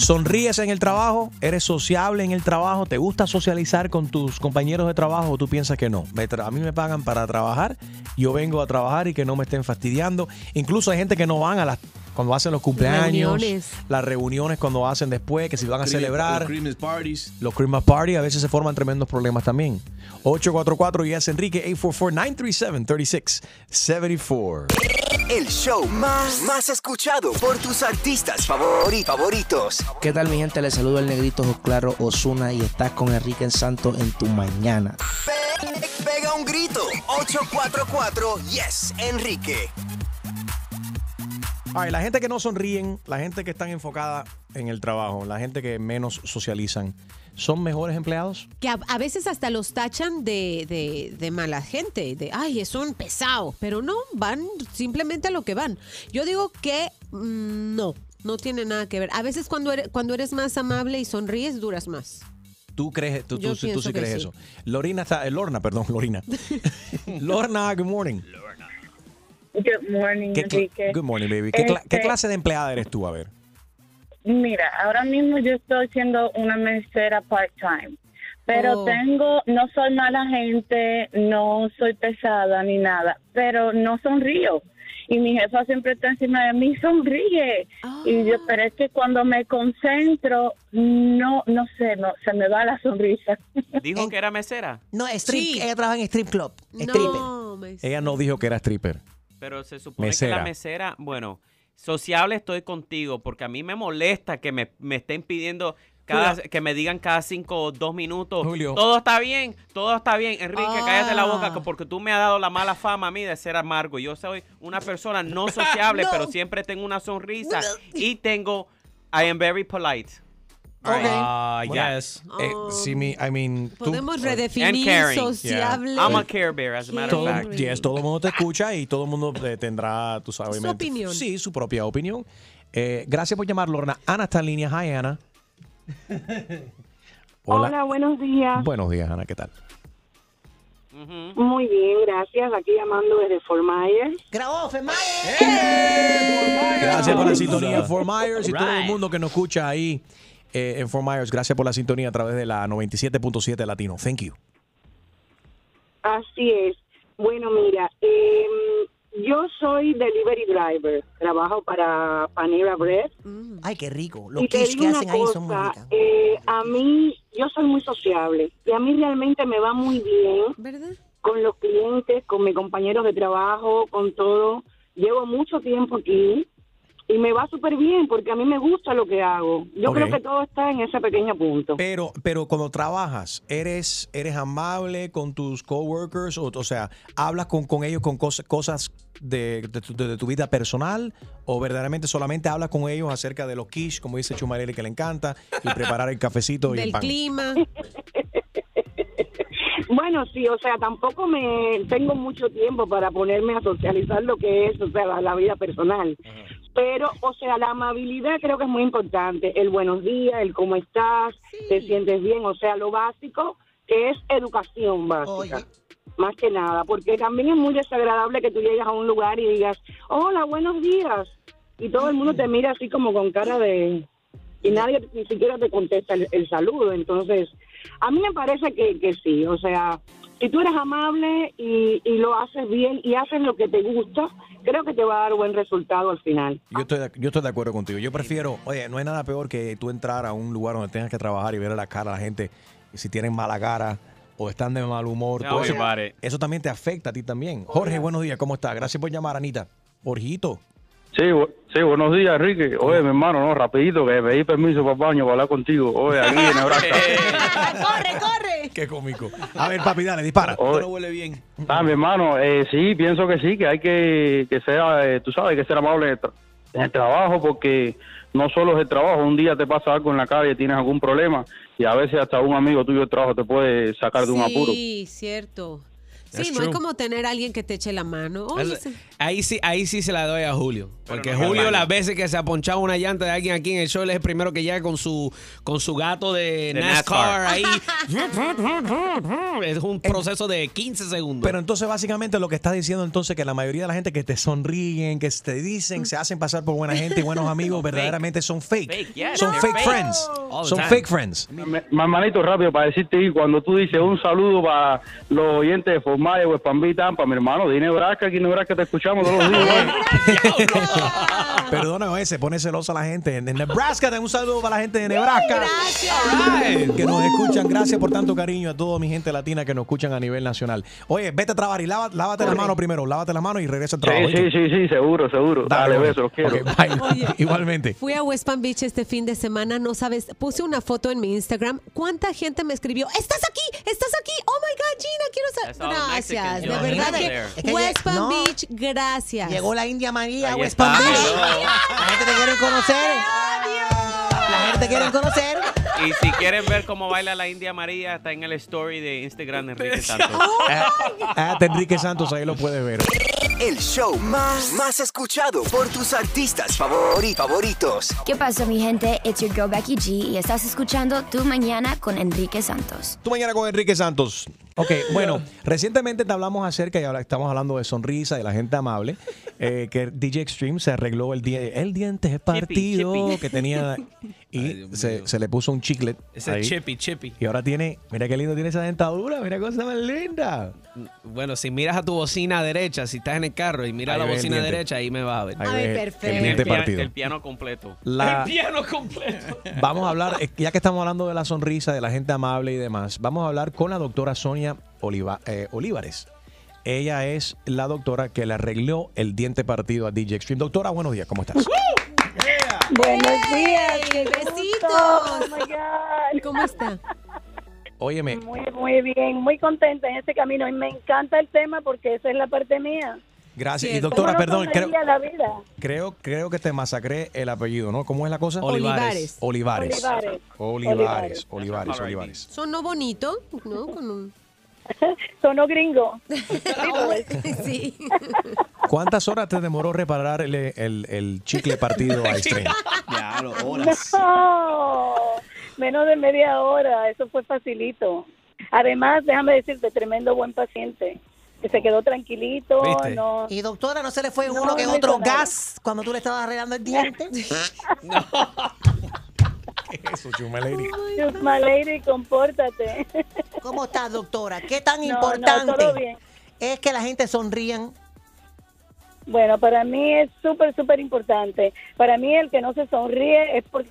¿Sonríes en el trabajo? ¿Eres sociable en el trabajo? ¿Te gusta socializar con tus compañeros de trabajo o tú piensas que no? A mí me pagan para trabajar, yo vengo a trabajar y que no me estén fastidiando. Incluso hay gente que no van a las cuando hacen los cumpleaños, Reuniones. las reuniones cuando hacen después, que si van a celebrar. los Christmas parties. Los Christmas Party a veces se forman tremendos problemas también. 844 Yes Enrique 844-937-3674. El show más, más escuchado por tus artistas favori- favoritos. ¿Qué tal mi gente? Les saludo el negrito Claro Osuna y estás con Enrique Santo en tu mañana. Pe- pega un grito. 844 Yes, Enrique. Ay, la gente que no sonríen, la gente que están enfocada en el trabajo, la gente que menos socializan, ¿son mejores empleados? Que a, a veces hasta los tachan de, de- de mala gente, de, ay, es un pesado, pero no, van simplemente a lo que van. Yo digo que mm, no, no tiene nada que ver. A veces cuando eres, cuando eres más amable y sonríes, duras más. ¿Tú crees, tú, tú, tú sí crees sí. eso? Lorina está, eh, Lorna, perdón, Lorina. Lorna, good morning. Good morning, ¿Qué cla- Enrique. good morning, baby. ¿Qué, Este, clase de empleada eres tú? A ver. mira, ahora mismo yo estoy siendo una mesera part-time, pero Oh. tengo, no soy mala gente, no soy pesada ni nada, pero no sonrío. Y mi jefa siempre está encima de mí, sonríe. Y yo, pero es que cuando me concentro, no, no sé, no, se me va la sonrisa. ¿Dijo que era mesera? No, strip, ella trabaja en strip club. No, me- Ella no dijo que era stripper. Pero se supone que la mesera, bueno, sociable estoy contigo, porque a mí me molesta que me, me estén pidiendo cada, que me digan cada cinco o dos minutos. Julio. Todo está bien, todo está bien. Enrique, cállate la boca, Ah. que porque tú me has dado la mala fama a mí de ser amargo. Yo soy una persona no sociable, No. pero siempre tengo una sonrisa y tengo, I am very polite. Ah, Bueno, yes. eh, I mean, tú- Podemos And redefinir caring. sociable. I'm a care bear, as a matter of todo, fact. yes, todo el mundo te escucha y todo el mundo eh, tendrá, tú sabes, Su obviamente, opinión. Sí, su propia opinión. Eh, gracias por llamar, Lorna. Ana está en línea. Hi, Ana. Hola. buenos días. Buenos días, Ana. ¿Qué tal? Muy bien, gracias. Aquí llamando desde Fort Myers. Grabó. Gracias por la sintonía. Fort Myers y todo el Right. mundo que nos escucha ahí eh, en Fort Myers. Gracias por la sintonía a través de la 97.7 Latino. Thank you. Así es. Bueno, mira, em, yo soy delivery driver. Trabajo para Panera Bread. Ay, qué rico. Los y te quiche digo que una hacen ahí son muy ricas. eh, a mí, yo soy muy sociable y a mí realmente me va muy bien con los clientes, con mis compañeros de trabajo, con todo. Llevo mucho tiempo aquí y me va súper bien porque a mí me gusta lo que hago. Yo creo que todo está en ese pequeño punto. Pero, pero cuando trabajas, ¿eres, eres amable con tus coworkers? O, o sea, ¿hablas con, con ellos con cosas, cosas de, de tu, de tu vida personal? ¿O verdaderamente solamente hablas con ellos acerca de los quiche, como dice Chumarelli, que le encanta, y preparar el cafecito y el Del pan? clima. Bueno, sí, o sea, tampoco me tengo mucho tiempo para ponerme a socializar lo que es, o sea, la, la vida personal. Pero, o sea, la amabilidad creo que es muy importante. El buenos días, el cómo estás, te sientes bien, o sea, lo básico que es educación básica. Más que nada, porque también es muy desagradable que tú llegas a un lugar y digas, hola, buenos días. Y todo el mundo te mira así como con cara de... Y nadie ni siquiera te contesta el, el saludo. Entonces, a mí me parece que, que sí. O sea, si tú eres amable y, y lo haces bien y haces lo que te gusta, creo que te va a dar buen resultado al final. Yo estoy, de, yo estoy de acuerdo contigo. Yo prefiero, oye, no hay nada peor que tú entrar a un lugar donde tengas que trabajar y ver a la cara a la gente y si tienen mala cara o están de mal humor. Todo eso, eso también te afecta a ti también. Jorge, buenos días, ¿cómo estás? Gracias por llamar, Anita. Jorgito. Sí, sí, buenos días, Enrique. Oye, mi hermano, no, rapidito, que pedí permiso para baño para hablar contigo. Oye, aquí en Nebraska. ¡Corre, corre! Qué cómico. A ver, papi, dale, dispara. Oye, huele bien. Ah, mi hermano, eh, sí, pienso que sí, que hay que, que sea, eh, tú sabes, hay que ser amable en el, tra- en el trabajo porque no solo es el trabajo, un día te pasa algo en la calle, tienes algún problema y a veces hasta un amigo tuyo de trabajo te puede sacar de un apuro. Sí, cierto. Sí, no es como tener a alguien que te eche la mano. Ahí sí, ahí sí se la doy a Julio. Porque no Julio, las veces que se ha ponchado una llanta de alguien aquí en el show, él es el primero que llega con su, con su gato de, De NASCAR, NASCAR. ahí. es un proceso de 15 segundos. Pero entonces básicamente lo que estás diciendo entonces que la mayoría de la gente que te sonríen, que te dicen, se hacen pasar por buena gente y buenos amigos, verdaderamente son fake. Son fake, friends. Son time. fake friends. Mi hermanito, rápido, para decirte, y cuando tú dices un saludo para los oyentes de Palm Beach, Tampa, mi hermano, de Nebraska, aquí en Nebraska te escuchamos todos los días. Perdóname, oye, se pone celosa la gente. En Nebraska, ten un saludo para la gente de Nebraska. Que nos escuchan. Gracias por tanto cariño a toda mi gente latina que nos escuchan a nivel nacional. Oye, vete a trabajar y lava- lávate las manos primero. Lávate las manos y regresa al trabajo. Sí, sí, sí, sí, seguro, seguro. Dale, oye. besos, los quiero. Igualmente. Fui a West Palm Beach este fin de semana, no sabes, puse una foto en mi Instagram. ¿Cuánta gente me escribió? ¿Estás aquí? ¿Estás aquí? Oh my God, Gina, quiero saber. Gracias, de verdad que West Palm no. Beach, gracias. Llegó la India María a Ahí West Palm. Beach. La gente te quiere conocer. La gente te quiere conocer. Y si quieren ver cómo baila la India María, está en el story de Instagram de Enrique Santos. Ah, de Enrique Santos, ahí lo puedes ver. El show más, más escuchado por tus artistas favori- favoritos. ¿Qué pasa, mi gente? It's your girl Becky G y estás escuchando Tu Mañana con Enrique Santos. Tu mañana con Enrique Santos. Ok, bueno, recientemente te hablamos acerca, y ahora estamos hablando de sonrisa, de la gente amable, eh, que DJ Extreme se arregló el, die- el diente partido chippy. que tenía y se, se le puso un chiclet. Ese ahí. chippy, chippy. Y ahora tiene, mira qué lindo tiene esa dentadura, mira qué cosa más linda. Bueno, si miras a tu bocina derecha, si estás en el carro y miras Ahí la el bocina derecha, ahí me vas a ver. Ahí Ay, el perfecto. diente El pia- partido. El piano completo. La- El piano completo. Vamos a hablar, ya que estamos hablando de la sonrisa, de la gente amable y demás, vamos a hablar con la doctora Sonia Oliva- eh, Olivares. Ella es la doctora que le arregló el diente partido a DJ Extreme. Doctora, buenos días, ¿cómo estás? Buenos días. besitos. Oh. ¿Cómo está? Óyeme, Muy, muy bien, muy contenta en este camino y me encanta el tema porque esa es la parte mía. gracias. Y ¿Cómo doctora, no perdón, creo, sonreía la vida? creo, creo que te masacré el apellido, ¿no? ¿Cómo es la cosa? Olivares. Olivares. Olivares. Olivares. Olivares. Olivares. Sonó bonito, ¿no? Con un... Sonó gringo. sí. ¿Cuántas horas te demoró reparar el, el- el chicle partido a Extreme? No, menos de media hora, eso fue facilito. Además, déjame decirte, tremendo buen paciente, que se quedó tranquilito, no... Y doctora, ¿no se le fue No, uno que no otro gas cuando tú le estabas arreglando el diente? Eso, Chuma Lady. Compórtate. ¿Cómo estás, doctora? ¿Qué tan No, no, importante todo bien. es que la gente sonrían? Bueno, para mí es súper, súper importante. Para mí el que no se sonríe es por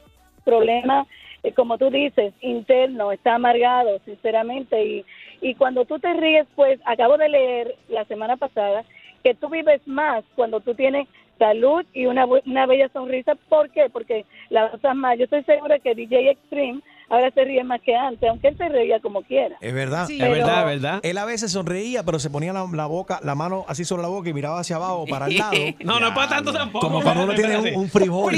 problema, eh, como tú dices, interno, está amargado, sinceramente. Y, y cuando tú te ríes, pues acabo de leer la semana pasada que tú vives más cuando tú tienes salud y una, bu- una bella sonrisa. ¿Por qué? Porque la usas más. Yo estoy segura que DJ Extreme ahora se ríe más que antes, aunque él se reía como quiera. Es verdad. Sí, Es pero- verdad, es verdad. Él a veces sonreía, pero se ponía la, la boca, la mano así sobre la boca y miraba hacia abajo para el lado. No, no es para tanto tampoco. Como cuando uno tiene un, un frijol.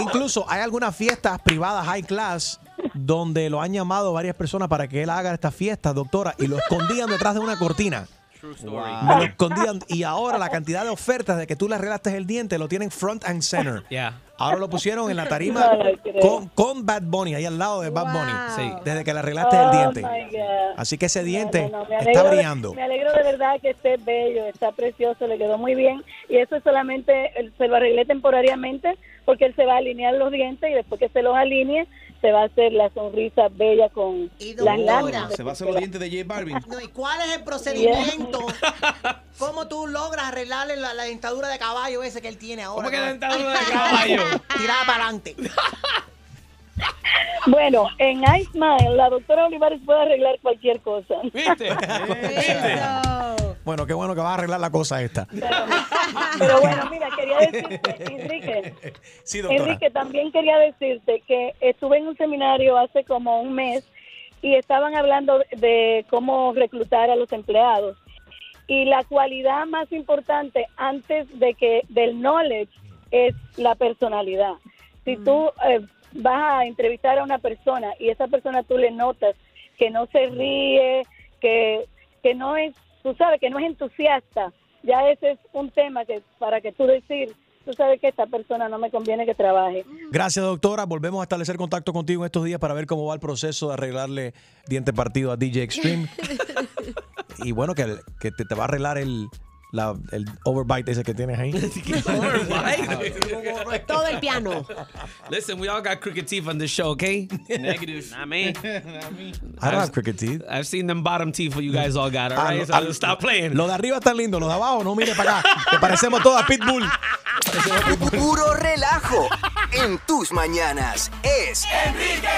Incluso hay algunas fiestas privadas high class donde lo han llamado varias personas para que él haga estas fiestas, doctora, y lo escondían detrás de una cortina. Me lo escondían y ahora la cantidad de ofertas de que tú le arreglaste el diente lo tienen front and center. Yeah. Ahora lo pusieron en la tarima No con, con Bad Bunny, ahí al lado de Bad Bunny. Sí. Desde que le arreglaste el Oh, diente. my God. Así que ese diente No, no, está alegro de- brillando. me alegro de verdad que esté bello, está precioso, le quedó muy bien. Y eso es solamente, se lo arreglé temporariamente porque él se va a alinear los dientes y después que se los alinee, se va a hacer la sonrisa bella con las lágrimas. Se va a hacer los dientes de J Balvin. No, ¿Y cuál es el procedimiento? ¿Cómo tú logras arreglarle la, la dentadura de caballo ese que él tiene ahora? ¿Cómo que dentadura de caballo? Tirada para adelante. Bueno, en Iceman, la doctora Olivares puede arreglar cualquier cosa. ¿Viste? Bueno, qué bueno que va a arreglar la cosa esta. Pero bueno, mira, quería decirte, Enrique, Sí, doctora. Enrique, también quería decirte que estuve en un seminario hace como un mes y estaban hablando de cómo reclutar a los empleados. Y la cualidad más importante antes de que del knowledge es la personalidad. Si tú eh, vas a entrevistar a una persona y esa persona tú le notas que no se ríe, que, que no es, tú sabes, que no es entusiasta, ya ese es un tema que para que tú decir, tú sabes que esta persona no me conviene que trabaje. Gracias, doctora. Volvemos a establecer contacto contigo en estos días para ver cómo va el proceso de arreglarle diente partido a DJ Extreme. y bueno, que, que te, te va a arreglar el, la- el overbite ese que tienes ahí. Todo el piano. Listen, we all got crooked teeth on this show, okay? Negative. Not me. I don't have crooked teeth. I've seen them bottom teeth you guys all got, all Ah, right? So ah, stop playing. Lo de arriba está lindo, lo de abajo no mire para acá. Que parecemos todas Pitbull. Puro relajo en tus mañanas. Es Enrique